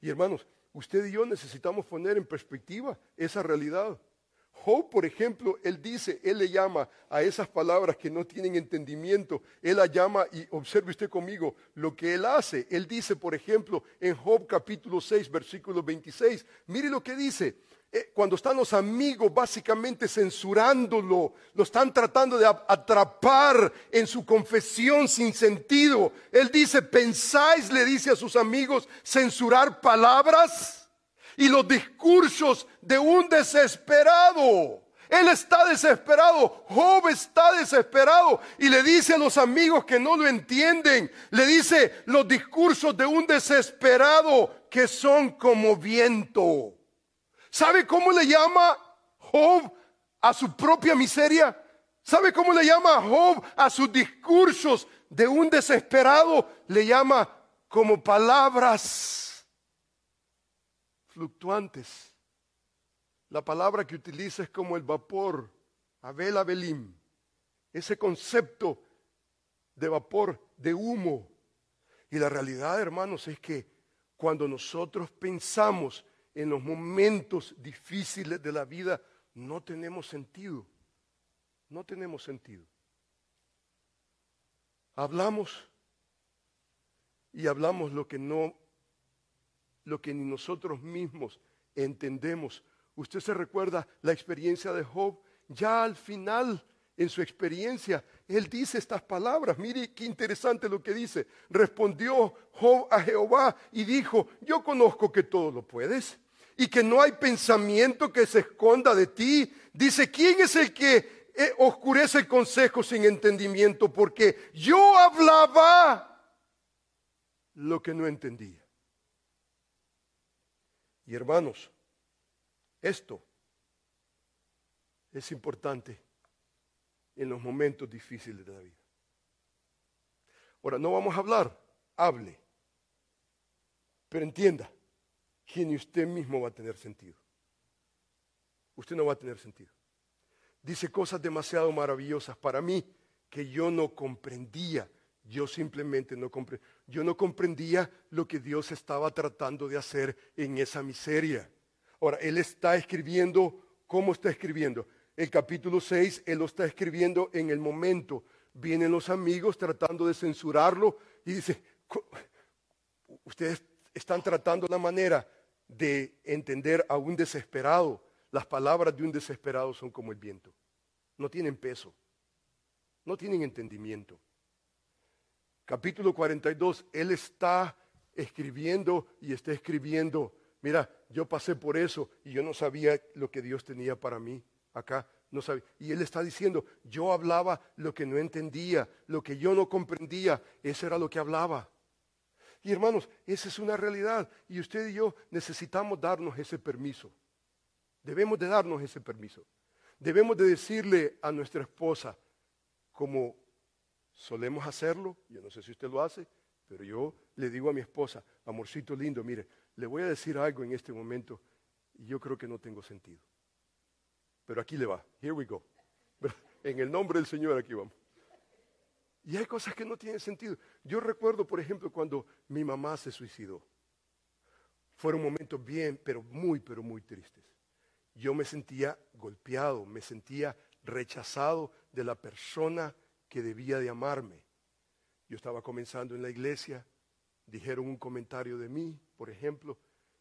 Y hermanos, usted y yo necesitamos poner en perspectiva esa realidad. Job, por ejemplo, él dice, él le llama a esas palabras que no tienen entendimiento, él la llama y observe usted conmigo lo que él hace. Él dice, por ejemplo, en Job capítulo 6, versículo 26, mire lo que dice, eh, cuando están los amigos básicamente censurándolo, lo están tratando de atrapar en su confesión sin sentido. Él dice, ¿pensáis, le dice a sus amigos, censurar palabras y los discursos de un desesperado? Él está desesperado, Job está desesperado y le dice a los amigos que no lo entienden, le dice los discursos de un desesperado que son como viento. ¿Sabe cómo le llama Job a su propia miseria? ¿Sabe cómo le llama Job a sus discursos de un desesperado? Le llama como palabras fluctuantes. La palabra que utiliza es como el vapor, Abel Abelim. Ese concepto de vapor, de humo. Y la realidad, hermanos, es que cuando nosotros pensamos en los momentos difíciles de la vida, no tenemos sentido. No tenemos sentido. Hablamos y hablamos lo que no, lo que ni nosotros mismos entendemos Usted se recuerda la experiencia de Job. Ya al final, en su experiencia, él dice estas palabras. Mire qué interesante lo que dice. Respondió Job a Jehová y dijo, yo conozco que todo lo puedes y que no hay pensamiento que se esconda de ti. Dice, ¿quién es el que eh, oscurece el consejo sin entendimiento? Porque yo hablaba lo que no entendía. Y hermanos, esto es importante en los momentos difíciles de la vida. Ahora, no vamos a hablar, hable, pero entienda que ni usted mismo va a tener sentido. Usted no va a tener sentido. Dice cosas demasiado maravillosas para mí que yo no comprendía. Yo simplemente no comprendía. Yo no comprendía lo que Dios estaba tratando de hacer en esa miseria. Ahora, él está escribiendo, ¿cómo está escribiendo? El capítulo 6, él lo está escribiendo en el momento. Vienen los amigos tratando de censurarlo y dice, ustedes están tratando la manera de entender a un desesperado. Las palabras de un desesperado son como el viento. No tienen peso. No tienen entendimiento. Capítulo 42, él está escribiendo y está escribiendo Mira, yo pasé por eso y yo no sabía lo que Dios tenía para mí acá. No sabía. Y él está diciendo, yo hablaba lo que no entendía, lo que yo no comprendía, eso era lo que hablaba. Y hermanos, esa es una realidad y usted y yo necesitamos darnos ese permiso. Debemos de darnos ese permiso. Debemos de decirle a nuestra esposa, como solemos hacerlo, yo no sé si usted lo hace, pero yo le digo a mi esposa, amorcito lindo, mire, le voy a decir algo en este momento y yo creo que no tengo sentido. Pero aquí le va. Here we go. En el nombre del Señor aquí vamos. Y hay cosas que no tienen sentido. Yo recuerdo, por ejemplo, cuando mi mamá se suicidó. Fueron momentos bien, pero muy, pero muy tristes. Yo me sentía golpeado, me sentía rechazado de la persona que debía de amarme. Yo estaba comenzando en la iglesia, dijeron un comentario de mí, por ejemplo,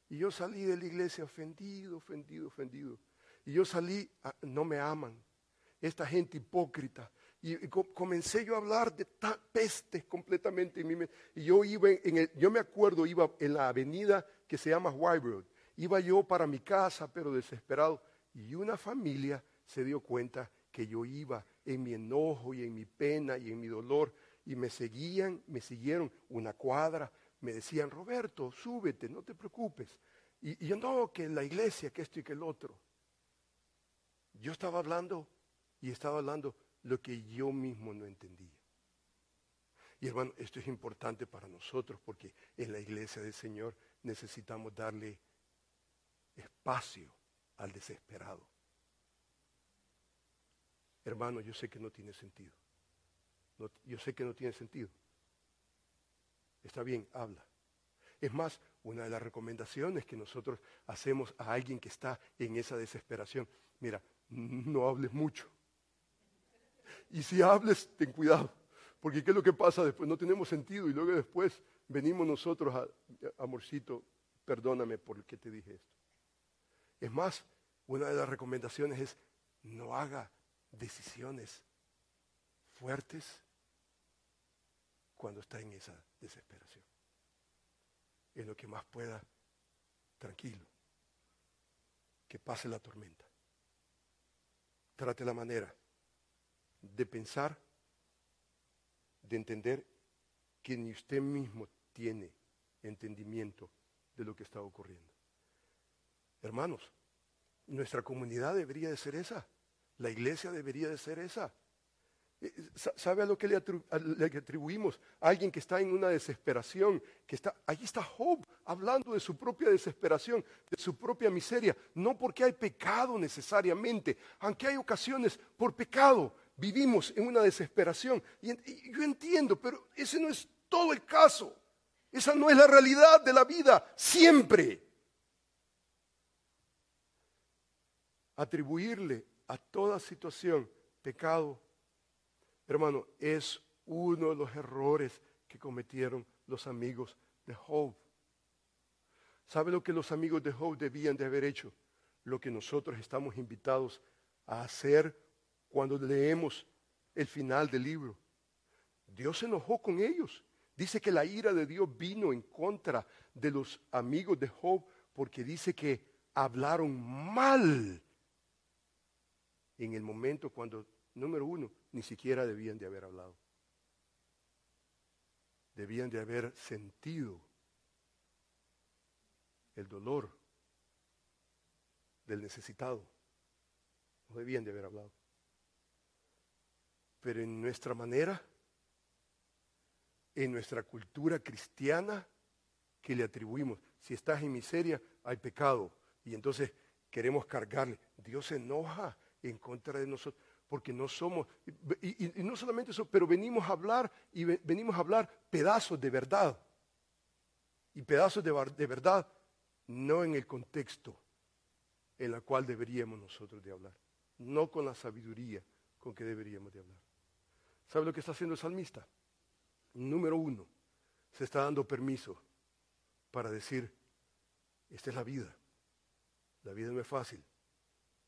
y yo salí de la iglesia ofendido, ofendido, ofendido. Y yo salí, no me aman, esta gente hipócrita. Y, comencé yo a hablar de pestes completamente. En y yo iba en yo me acuerdo, iba en la avenida que se llama White. Iba yo para mi casa, pero desesperado. Y una familia se dio cuenta que yo iba en mi enojo y en mi pena y en mi dolor y me seguían, me siguieron una cuadra, me decían, Roberto, súbete, no te preocupes. Y, yo no, que la iglesia, que esto y que el otro. Yo estaba hablando y estaba hablando lo que yo mismo no entendía. Y hermano, esto es importante para nosotros porque en la iglesia del Señor necesitamos darle espacio al desesperado. Hermano, yo sé que no tiene sentido yo sé que no tiene sentido. Está bien, habla. Es más, una de las recomendaciones que nosotros hacemos a alguien que está en esa desesperación, mira, no hables mucho. Y si hables, ten cuidado, porque ¿qué es lo que pasa después? No tenemos sentido y luego después venimos nosotros a, amorcito, perdóname por que te dije esto. Es más, una de las recomendaciones es no haga decisiones fuertes cuando está en esa desesperación. En lo que más pueda, tranquilo, que pase la tormenta. trate la manera de pensar, de entender que ni usted mismo tiene entendimiento de lo que está ocurriendo. Hermanos, nuestra comunidad debería de ser esa, la iglesia debería de ser esa. Eh, ¿Sabe a lo que le, atribuimos? A alguien que está en una desesperación, que está, ahí está Job hablando de su propia desesperación, de su propia miseria, no porque hay pecado necesariamente, aunque hay ocasiones por pecado, vivimos en una desesperación. Y yo entiendo, pero ese no es todo el caso. Esa no es la realidad de la vida, siempre. Atribuirle a toda situación pecado Hermano, es uno de los errores que cometieron los amigos de Job. ¿Sabe lo que los amigos de Job debían de haber hecho? Lo que nosotros estamos invitados a hacer cuando leemos el final del libro. Dios se enojó con ellos. Dice que la ira de Dios vino en contra de los amigos de Job porque dice que hablaron mal en el momento cuando, número uno, ni siquiera debían de haber hablado. Debían de haber sentido el dolor del necesitado. No debían de haber hablado. Pero en nuestra manera, en nuestra cultura cristiana, que le atribuimos, si estás en miseria, hay pecado. Y entonces queremos cargarle. Dios se enoja en contra de nosotros porque no somos, y, no solamente eso, pero venimos a hablar y venimos a hablar pedazos de verdad. Y pedazos de, de verdad no en el contexto en el cual deberíamos nosotros de hablar, no con la sabiduría con que deberíamos de hablar. ¿Sabe lo que está haciendo el salmista? Número uno, se está dando permiso para decir, esta es la vida. La vida no es fácil.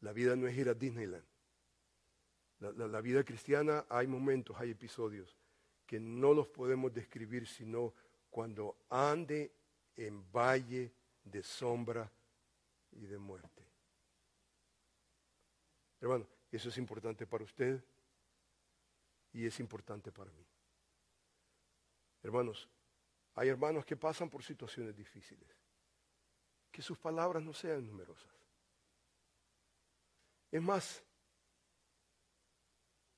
La vida no es ir a Disneyland. La, vida cristiana hay momentos, hay episodios que no los podemos describir sino cuando ande en valle de sombra y de muerte. Hermano, eso es importante para usted y es importante para mí. Hermanos, hay hermanos que pasan por situaciones difíciles. Que sus palabras no sean numerosas. Es más,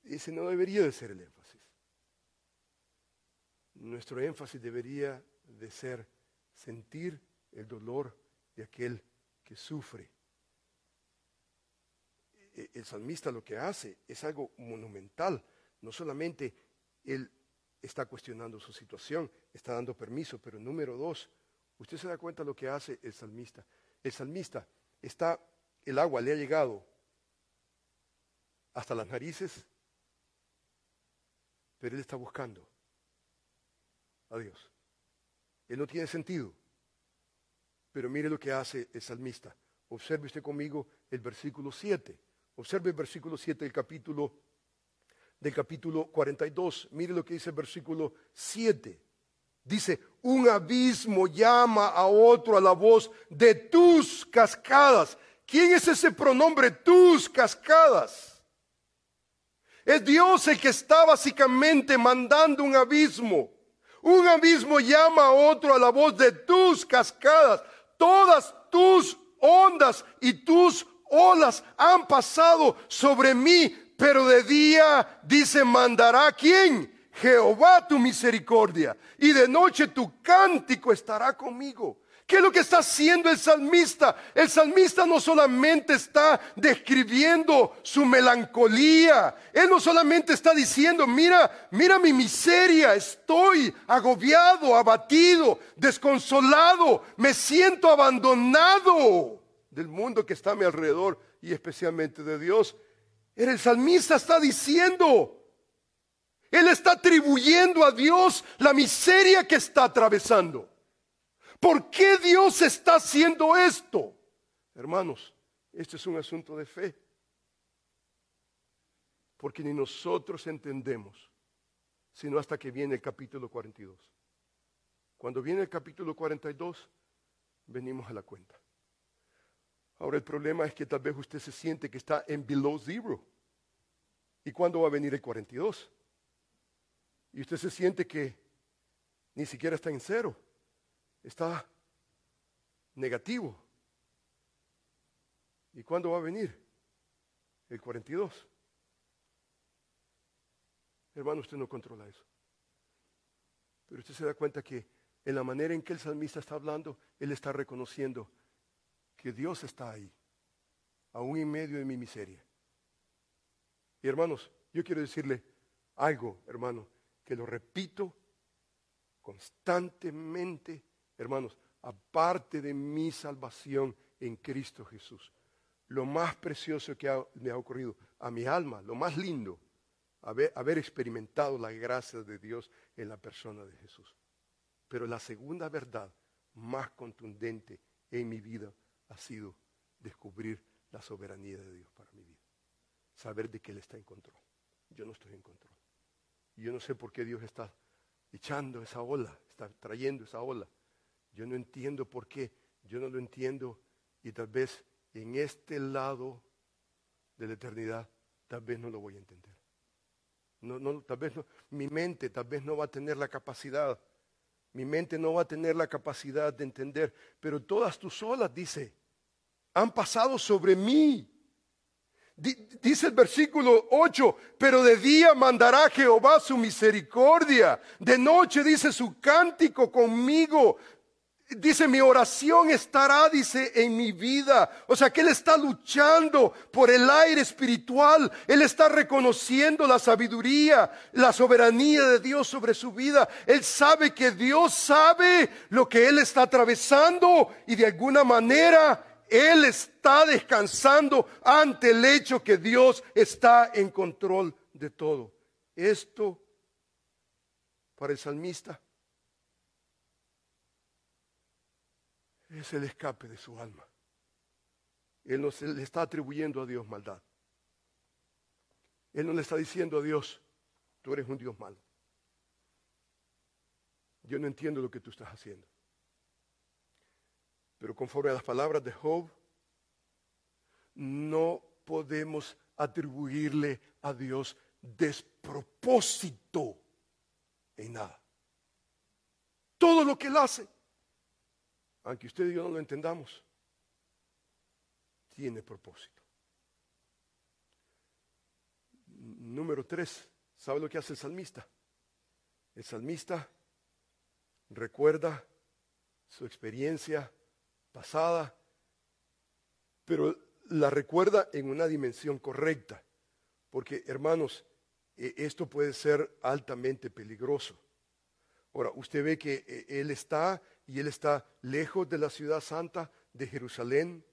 ese no debería de ser el énfasis. Nuestro énfasis debería de ser sentir el dolor de aquel que sufre. E, el salmista lo que hace es algo monumental. No solamente él está cuestionando su situación, está dando permiso, pero número dos, usted se da cuenta de lo que hace el salmista. El salmista está, el agua le ha llegado hasta las narices pero él está buscando a Dios. Él no tiene sentido. Pero mire lo que hace el salmista. Observe usted conmigo el versículo 7. Observe el versículo 7 del capítulo, del capítulo 42. Mire lo que dice el versículo 7. Dice, un abismo llama a otro a la voz de tus cascadas. ¿Quién es ese pronombre tus cascadas? Es Dios el que está básicamente mandando un abismo. Un abismo llama a otro a la voz de tus cascadas. Todas tus ondas y tus olas han pasado sobre mí, pero de día, dice, mandará quién? Jehová tu misericordia. Y de noche tu cántico estará conmigo. ¿Qué es lo que está haciendo el salmista? El salmista no solamente está describiendo su melancolía, él no solamente está diciendo, mira, mira mi miseria, estoy agobiado, abatido, desconsolado, me siento abandonado del mundo que está a mi alrededor y especialmente de Dios. El salmista está diciendo, él está atribuyendo a Dios la miseria que está atravesando. ¿Por qué Dios está haciendo esto? Hermanos, este es un asunto de fe. Porque ni nosotros entendemos, sino hasta que viene el capítulo 42. Cuando viene el capítulo 42, venimos a la cuenta. Ahora el problema es que tal vez usted se siente que está en below zero, ¿Y cuándo va a venir el 42? Y usted se siente que ni siquiera está en cero, está negativo. ¿Y cuándo va a venir? El 42. Hermano, usted no controla eso. Pero usted se da cuenta que en la manera en que el salmista está hablando, él está reconociendo que Dios está ahí, aún en medio de mi miseria. Y hermanos, yo quiero decirle algo, hermano, que lo repito constantemente, hermanos, aparte de mi salvación en Cristo Jesús. Lo más precioso que me ha ocurrido a mi alma, lo más lindo, haber, haber experimentado la gracia de Dios en la persona de Jesús. Pero la segunda verdad más contundente en mi vida ha sido descubrir la soberanía de Dios para mi vida. Saber de que Él está en control. Yo no estoy en control. Y yo no sé por qué Dios está echando esa ola, está trayendo esa ola. Yo no entiendo por qué, yo no lo entiendo. Y tal vez en este lado de la eternidad, tal vez no lo voy a entender. No, no, tal vez no, mi mente tal vez no va a tener la capacidad, mi mente no va a tener la capacidad de entender, pero todas tus olas, dice, han pasado sobre mí. Dice el versículo 8, pero de día mandará Jehová su misericordia, de noche dice su cántico conmigo, dice mi oración estará, dice, en mi vida. O sea que Él está luchando por el aire espiritual, Él está reconociendo la sabiduría, la soberanía de Dios sobre su vida. Él sabe que Dios sabe lo que Él está atravesando y de alguna manera él está descansando ante el hecho que Dios está en control de todo. Esto para el salmista es el escape de su alma. Él no se le está atribuyendo a Dios maldad. Él no le está diciendo a Dios, tú eres un Dios malo. Yo no entiendo lo que tú estás haciendo. Pero conforme a las palabras de Job, no podemos atribuirle a Dios despropósito en nada. Todo lo que Él hace, aunque usted y yo no lo entendamos, tiene propósito. Número tres, ¿sabe lo que hace el salmista? El salmista recuerda su experiencia pasada, pero la recuerda en una dimensión correcta, porque hermanos, e, esto puede ser altamente peligroso. Ahora, usted ve que e, él está y él está lejos de la ciudad santa de Jerusalén.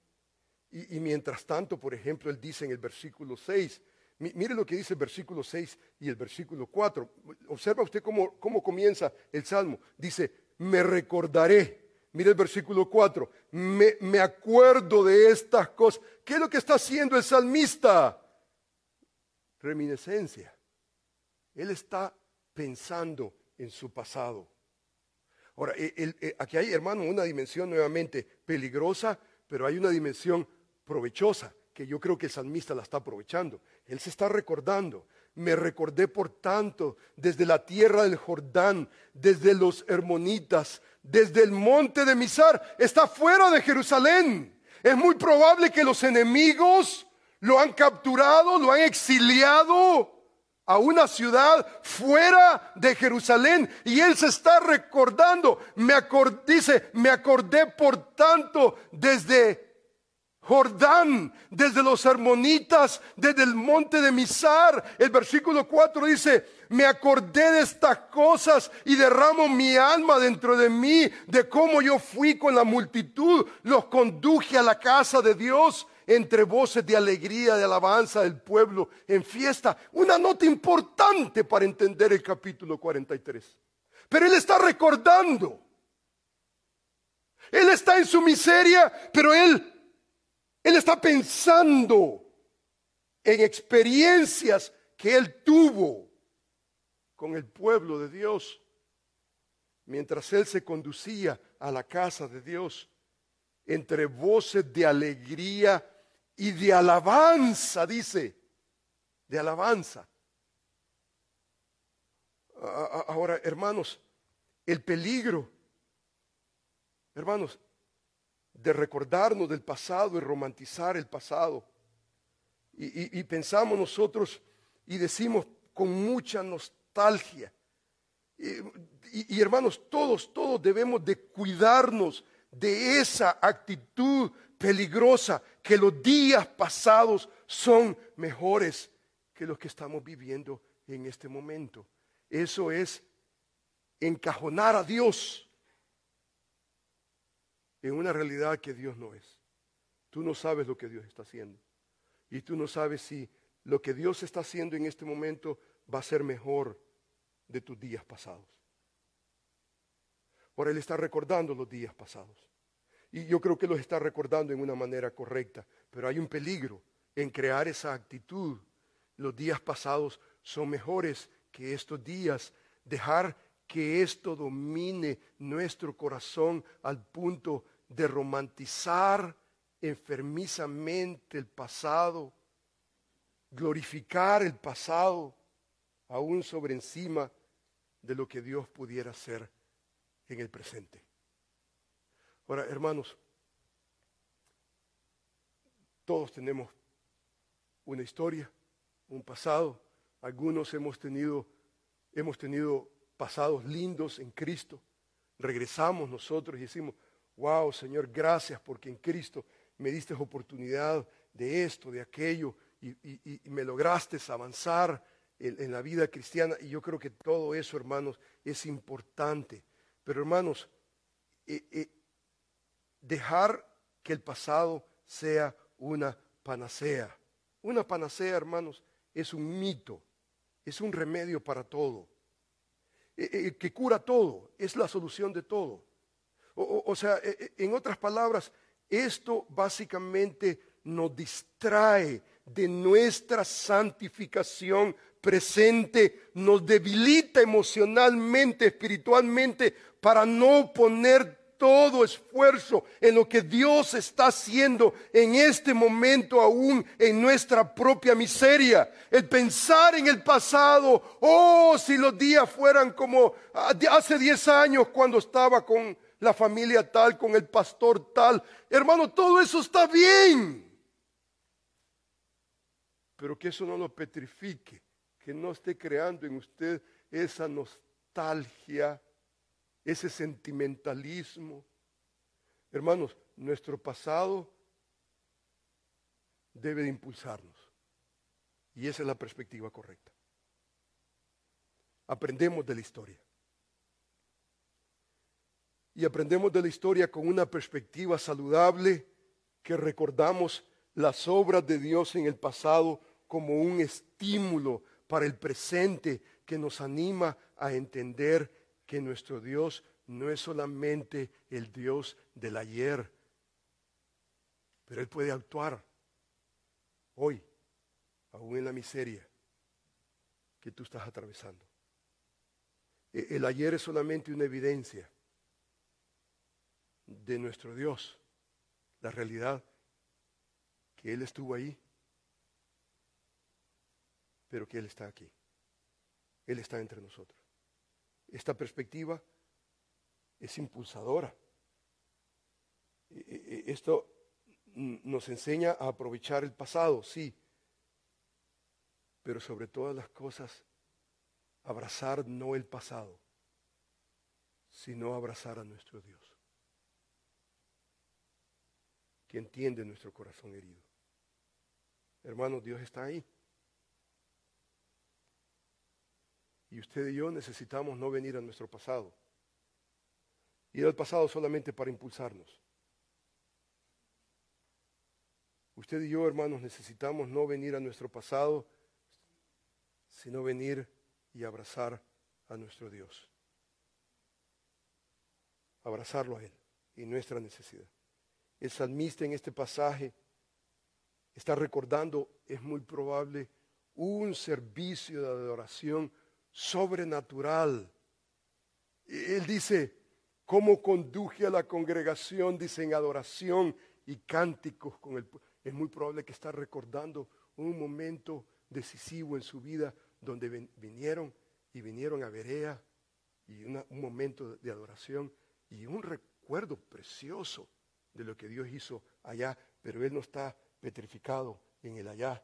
Y, mientras tanto, por ejemplo, él dice en el versículo 6, mire lo que dice el versículo 6 y el versículo 4. Observa usted cómo, cómo comienza el salmo. Dice, me recordaré Mire el versículo 4. Me, me, acuerdo de estas cosas. ¿Qué es lo que está haciendo el salmista? Reminiscencia. Él está pensando en su pasado. Ahora, aquí hay, hermano, una dimensión nuevamente peligrosa, pero hay una dimensión provechosa, que yo creo que el salmista la está aprovechando. Él se está recordando. Me recordé, por tanto, desde la tierra del Jordán, desde los hermonitas, desde el monte de Misar, está fuera de Jerusalén. Es muy probable que los enemigos lo han capturado, lo han exiliado a una ciudad fuera de Jerusalén y él se está recordando, me dice, me acordé por tanto desde Jordán, desde los armonitas, desde el monte de Misar. El versículo 4 dice, me acordé de estas cosas y derramo mi alma dentro de mí, de cómo yo fui con la multitud, los conduje a la casa de Dios entre voces de alegría, de alabanza del pueblo en fiesta. Una nota importante para entender el capítulo 43. Pero él está recordando. Él está en su miseria, pero él él está pensando en experiencias que él tuvo con el pueblo de Dios mientras él se conducía a la casa de Dios entre voces de alegría y de alabanza, dice. de alabanza. Ahora, hermanos, el peligro, hermanos, de recordarnos del pasado y romantizar el pasado. Y, pensamos nosotros y decimos con mucha nostalgia. Y, y, hermanos, todos, todos debemos de cuidarnos de esa actitud peligrosa, que los días pasados son mejores que los que estamos viviendo en este momento. Eso es encajonar a Dios en una realidad que Dios no es. Tú no sabes lo que Dios está haciendo. Y tú no sabes si lo que Dios está haciendo en este momento va a ser mejor de tus días pasados. Por Él está recordando los días pasados. Y yo creo que los está recordando en una manera correcta. Pero hay un peligro en crear esa actitud. Los días pasados son mejores que estos días. Dejar que esto domine nuestro corazón al punto de romantizar enfermizamente el pasado, glorificar el pasado aún sobre encima de lo que Dios pudiera hacer en el presente. Ahora, hermanos, todos tenemos una historia, un pasado. Algunos hemos tenido, hemos tenido pasados lindos en Cristo. Regresamos nosotros y decimos, wow, Señor, gracias porque en Cristo me diste oportunidad de esto, de aquello, y, me lograste avanzar en, la vida cristiana. Y yo creo que todo eso, hermanos, es importante. Pero, hermanos, eh, eh, dejar que el pasado sea una panacea. Una panacea, hermanos, es un mito, es un remedio para todo, eh, que cura todo, es la solución de todo. o sea, en otras palabras, esto básicamente nos distrae de nuestra santificación presente, nos debilita emocionalmente, espiritualmente, para no poner todo esfuerzo en lo que Dios está haciendo en este momento aún en nuestra propia miseria. El pensar en el pasado, oh, si los días fueran como hace 10 años cuando estaba con la familia tal, con el pastor tal. Hermano, todo eso está bien. Pero que eso no lo petrifique, que no esté creando en usted esa nostalgia, ese sentimentalismo. Hermanos, nuestro pasado debe de impulsarnos. Y esa es la perspectiva correcta. Aprendemos de la historia y aprendemos de la historia con una perspectiva saludable que recordamos las obras de Dios en el pasado como un estímulo para el presente que nos anima a entender que nuestro Dios no es solamente el Dios del ayer, pero Él puede actuar hoy, aún en la miseria que tú estás atravesando. E-, el ayer es solamente una evidencia de nuestro Dios, la realidad que Él estuvo ahí, pero que Él está aquí. Él está entre nosotros. Esta perspectiva es impulsadora. E, e, e, esto nos enseña a aprovechar el pasado, sí, pero sobre todas las cosas, abrazar no el pasado, sino abrazar a nuestro Dios que entiende nuestro corazón herido. Hermanos, Dios está ahí. Y usted y yo necesitamos no venir a nuestro pasado. Ir al pasado solamente para impulsarnos. Usted y yo, hermanos, necesitamos no venir a nuestro pasado, sino venir y abrazar a nuestro Dios. Abrazarlo a Él y nuestra necesidad el salmista en este pasaje está recordando, es muy probable, un servicio de adoración sobrenatural. Él dice, ¿cómo conduje a la congregación? Dice, en adoración y cánticos con el Es muy probable que está recordando un momento decisivo en su vida donde vinieron y vinieron a Berea y un momento de adoración y un recuerdo precioso de lo que Dios hizo allá, pero Él no está petrificado en el allá.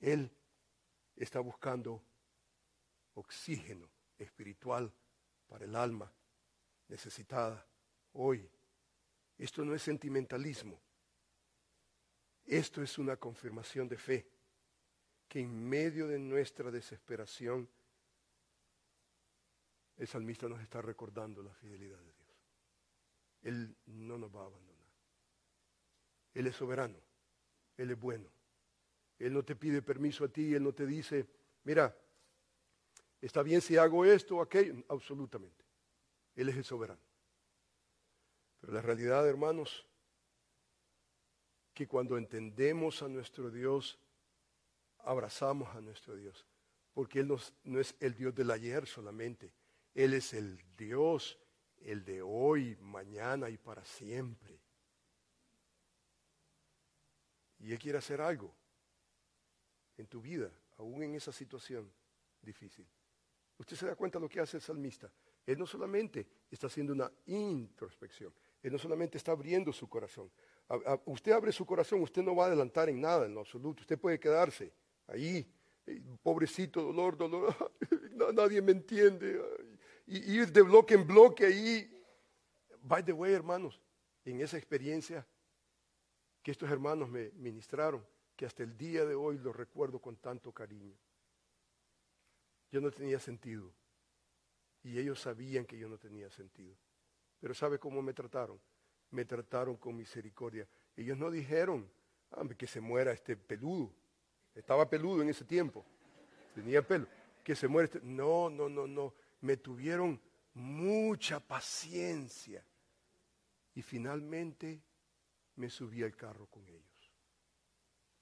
Él está buscando oxígeno espiritual para el alma necesitada hoy. Esto no es sentimentalismo. Esto es una confirmación de fe que en medio de nuestra desesperación el salmista nos está recordando la fidelidad de Dios. Él no nos va a abandonar. Él es soberano. Él es bueno. Él no te pide permiso a ti. Él no te dice, mira, está bien si hago esto o aquello. Absolutamente. Él es el soberano. Pero la realidad, hermanos, que cuando entendemos a nuestro Dios, abrazamos a nuestro Dios. Porque Él no es el Dios del ayer solamente. Él es el Dios, el de hoy, mañana y para siempre. Y Él quiere hacer algo en tu vida, aún en esa situación difícil. Usted se da cuenta de lo que hace el salmista. Él no solamente está haciendo una introspección, él no solamente está abriendo su corazón. Usted abre su corazón, usted no va a adelantar en nada, en lo absoluto. Usted puede quedarse ahí, eh, pobrecito, dolor, dolor, nadie me entiende. Y ir de bloque en bloque ahí. By the way, hermanos, en esa experiencia que estos hermanos me ministraron, que hasta el día de hoy lo recuerdo con tanto cariño. Yo no tenía sentido. Y ellos sabían que yo no tenía sentido. Pero ¿sabe cómo me trataron? Me trataron con misericordia. Ellos no dijeron, "Ah, que se muera este peludo. Estaba peludo en ese tiempo. Tenía pelo. Que se muera este. No, no, no, no. Me tuvieron mucha paciencia. Y finalmente me subí al carro con ellos.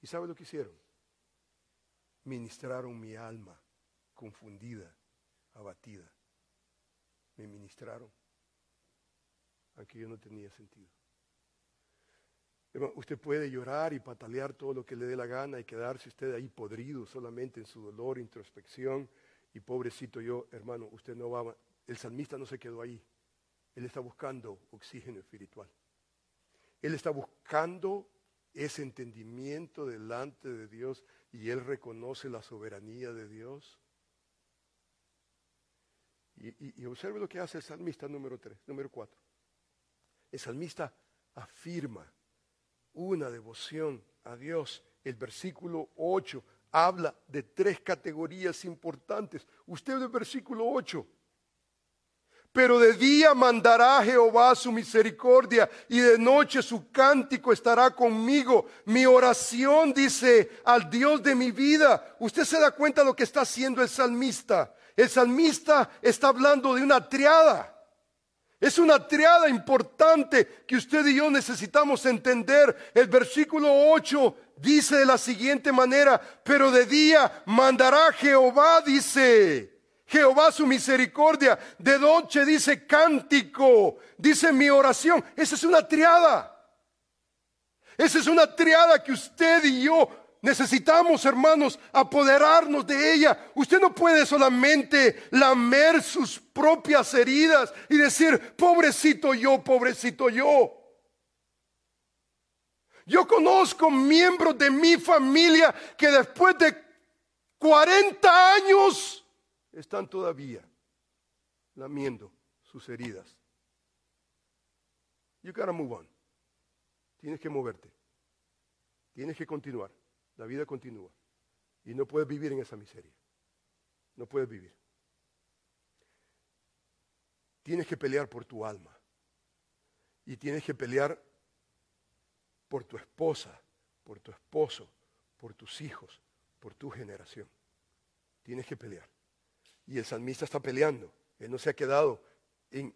¿Y sabe lo que hicieron? Ministraron mi alma confundida, abatida. Me ministraron, aunque yo no tenía sentido. Usted puede llorar y patalear todo lo que le dé la gana y quedarse usted ahí podrido solamente en su dolor, introspección. Y pobrecito yo, hermano, usted no va, el salmista no se quedó ahí. Él está buscando oxígeno espiritual. Él está buscando ese entendimiento delante de Dios y él reconoce la soberanía de Dios. Y, observe lo que hace el salmista número 3, número 4. El salmista afirma una devoción a Dios. El versículo 8 habla de tres categorías importantes. Usted ve el versículo 8. Pero de día mandará Jehová su misericordia y de noche su cántico estará conmigo. Mi oración dice al Dios de mi vida. Usted se da cuenta de lo que está haciendo el salmista. El salmista está hablando de una triada. Es una triada importante que usted y yo necesitamos entender. El versículo 8 dice de la siguiente manera, pero de día mandará Jehová, dice. Jehová su misericordia. De noche dice cántico, dice mi oración. Esa es una triada. Esa es una triada que usted y yo necesitamos, hermanos, apoderarnos de ella. Usted no puede solamente lamer sus propias heridas y decir, pobrecito yo, pobrecito yo. Yo conozco miembros de mi familia que después de 40 años están todavía lamiendo sus heridas. You gotta move on. Tienes que moverte. Tienes que continuar. La vida continúa. Y no puedes vivir en esa miseria. No puedes vivir. Tienes que pelear por tu alma. Y tienes que pelear por tu esposa, por tu esposo, por tus hijos, por tu generación. Tienes que pelear. Y el salmista está peleando. Él no se ha quedado en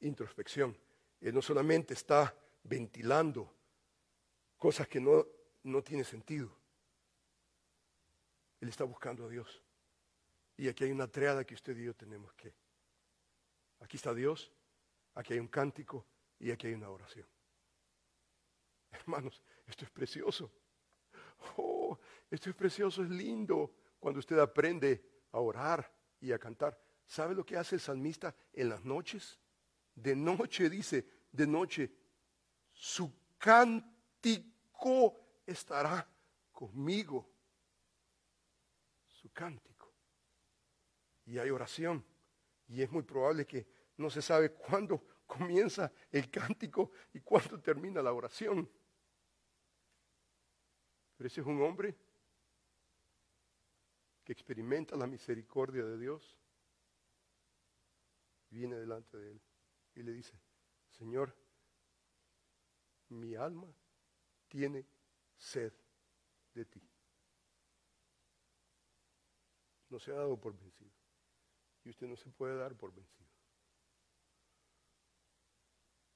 introspección. Él no solamente está ventilando cosas que no, no tienen sentido. Él está buscando a Dios. Y aquí hay una triada que usted y yo tenemos que. Aquí está Dios, aquí hay un cántico y aquí hay una oración. Hermanos, esto es precioso. Oh, esto es precioso, es lindo. cuando usted aprende a orar y a cantar. ¿Sabe lo que hace el salmista en las noches? De noche dice, de noche, su cántico estará conmigo. Cántico. Y hay oración. Y es muy probable que no se sabe cuándo comienza el cántico y cuándo termina la oración. Pero ese es un hombre que experimenta la misericordia de Dios. Viene delante de él y le dice, Señor, mi alma tiene sed de ti. No se ha dado por vencido. Y usted no se puede dar por vencido.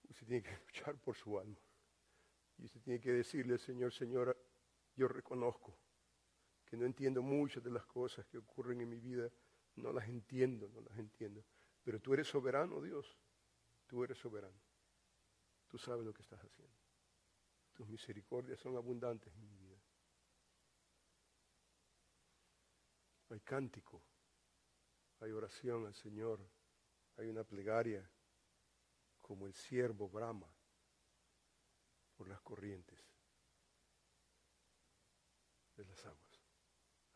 Usted tiene que luchar por su alma. Y usted tiene que decirle, Señor, Señora, yo reconozco que no entiendo muchas de las cosas que ocurren en mi vida. No las entiendo, no las entiendo. Pero tú eres soberano, Dios. Tú eres soberano. Tú sabes lo que estás haciendo. Tus misericordias son abundantes en vida. Hay cántico, hay oración al Señor, hay una plegaria como el siervo brama por las corrientes de las aguas.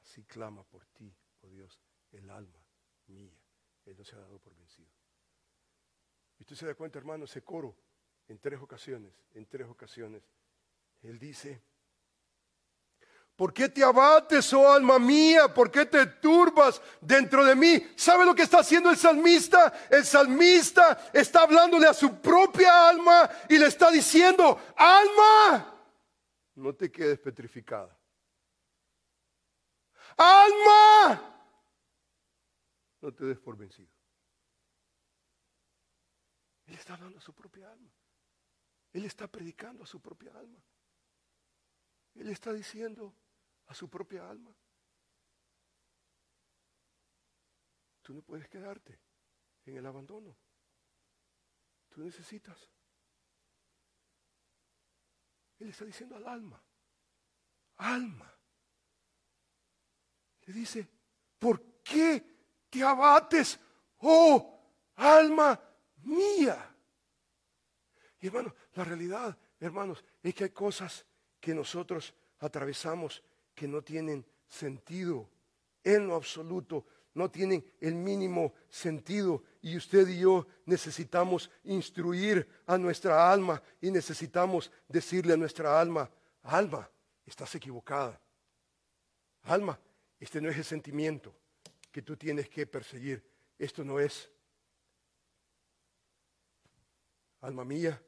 Así clama por ti, oh Dios, el alma mía. Él no se ha dado por vencido. Y usted se da cuenta, hermano, ese coro en tres ocasiones, en tres ocasiones, él dice, ¿por qué te abates, oh alma mía? ¿Por qué te turbas dentro de mí? ¿Sabe lo que está haciendo el salmista? El salmista está hablándole a su propia alma y le está diciendo, alma, no te quedes petrificada. Alma, no te des por vencido. Él está hablando a su propia alma. Él está predicando a su propia alma. Él está diciendo a su propia alma, tú no puedes quedarte en el abandono. Tú necesitas. Él está diciendo al alma, alma. Le dice, ¿por qué te abates, oh alma mía? Y hermano, la realidad, hermanos, es que hay cosas que nosotros atravesamos que no tienen sentido en lo absoluto, no tienen el mínimo sentido. Y usted y yo necesitamos instruir a nuestra alma y necesitamos decirle a nuestra alma, alma, estás equivocada. Alma, este no es el sentimiento que tú tienes que perseguir. Esto no es. Alma mía,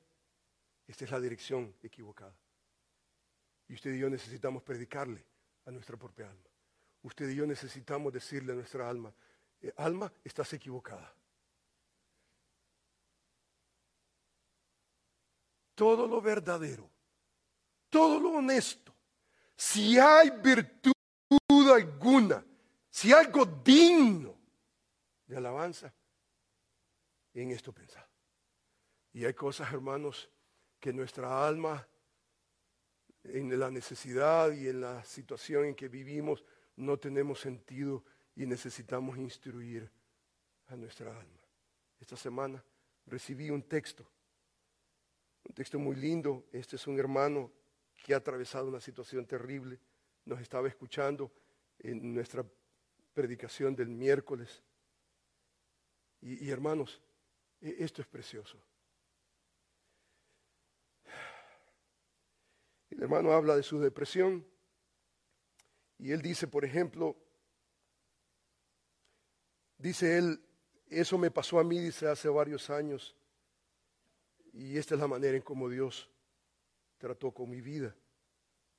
esta es la dirección equivocada. Y usted y yo necesitamos predicarle a nuestra propia alma. Usted y yo necesitamos decirle a nuestra alma, eh, alma, estás equivocada. Todo lo verdadero, todo lo honesto, si hay virtud alguna, si algo digno de alabanza, en esto pensar. Y hay cosas, hermanos, que nuestra alma en la necesidad y en la situación en que vivimos no tenemos sentido y necesitamos instruir a nuestra alma. Esta semana recibí un texto, un texto muy lindo. Este es un hermano que ha atravesado una situación terrible. Nos estaba escuchando en nuestra predicación del miércoles. Y, hermanos, e-, esto es precioso. El hermano habla de su depresión y él dice, por ejemplo, dice él, eso me pasó a mí, dice, hace varios años y esta es la manera en cómo Dios trató con mi vida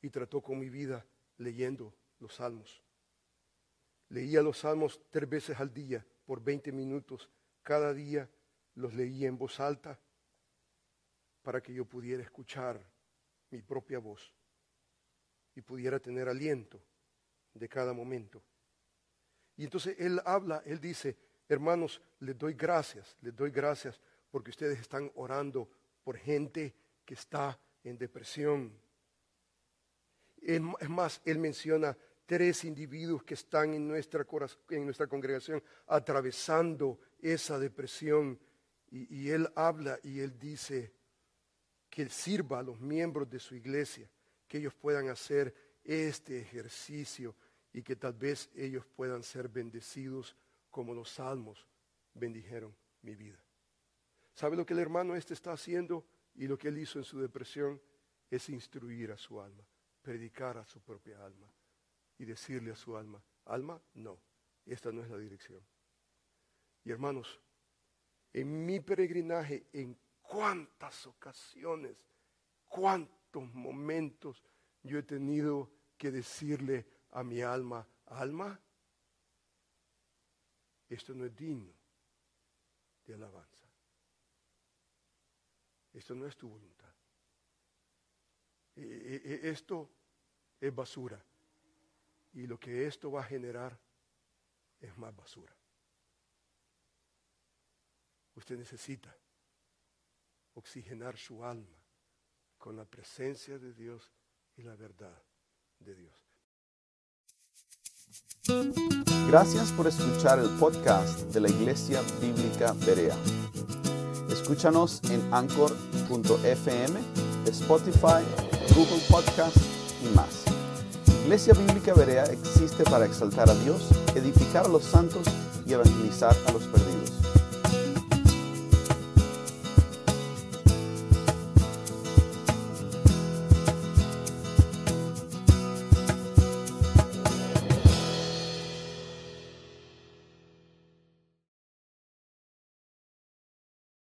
y trató con mi vida leyendo los salmos. Leía los salmos tres veces al día por 20 minutos. Cada día los leía en voz alta para que yo pudiera escuchar mi propia voz y pudiera tener aliento de cada momento. Y entonces él habla, él dice, hermanos, les doy gracias, les doy gracias porque ustedes están orando por gente que está en depresión. Es más, él menciona tres individuos que están en nuestra, en nuestra congregación atravesando esa depresión y, y él habla y él dice que él sirva a los miembros de su iglesia, que ellos puedan hacer este ejercicio y que tal vez ellos puedan ser bendecidos como los salmos bendijeron mi vida. ¿Sabe lo que el hermano este está haciendo? Y lo que él hizo en su depresión es instruir a su alma, predicar a su propia alma y decirle a su alma, alma, no, esta no es la dirección. Y hermanos, en mi peregrinaje, en cuántas ocasiones, cuántos momentos yo he tenido que decirle a mi alma, alma, esto no es digno de alabanza. Esto no es tu voluntad. E, e, e, esto es basura. Y lo que esto va a generar es más basura. Usted necesita oxigenar su alma con la presencia de Dios y la verdad de Dios. Gracias por escuchar el podcast de la Iglesia Bíblica Berea. Escúchanos en anchor.fm, Spotify, Google Podcast y más. Iglesia Bíblica Berea existe para exaltar a Dios, edificar a los santos y evangelizar a los perdidos.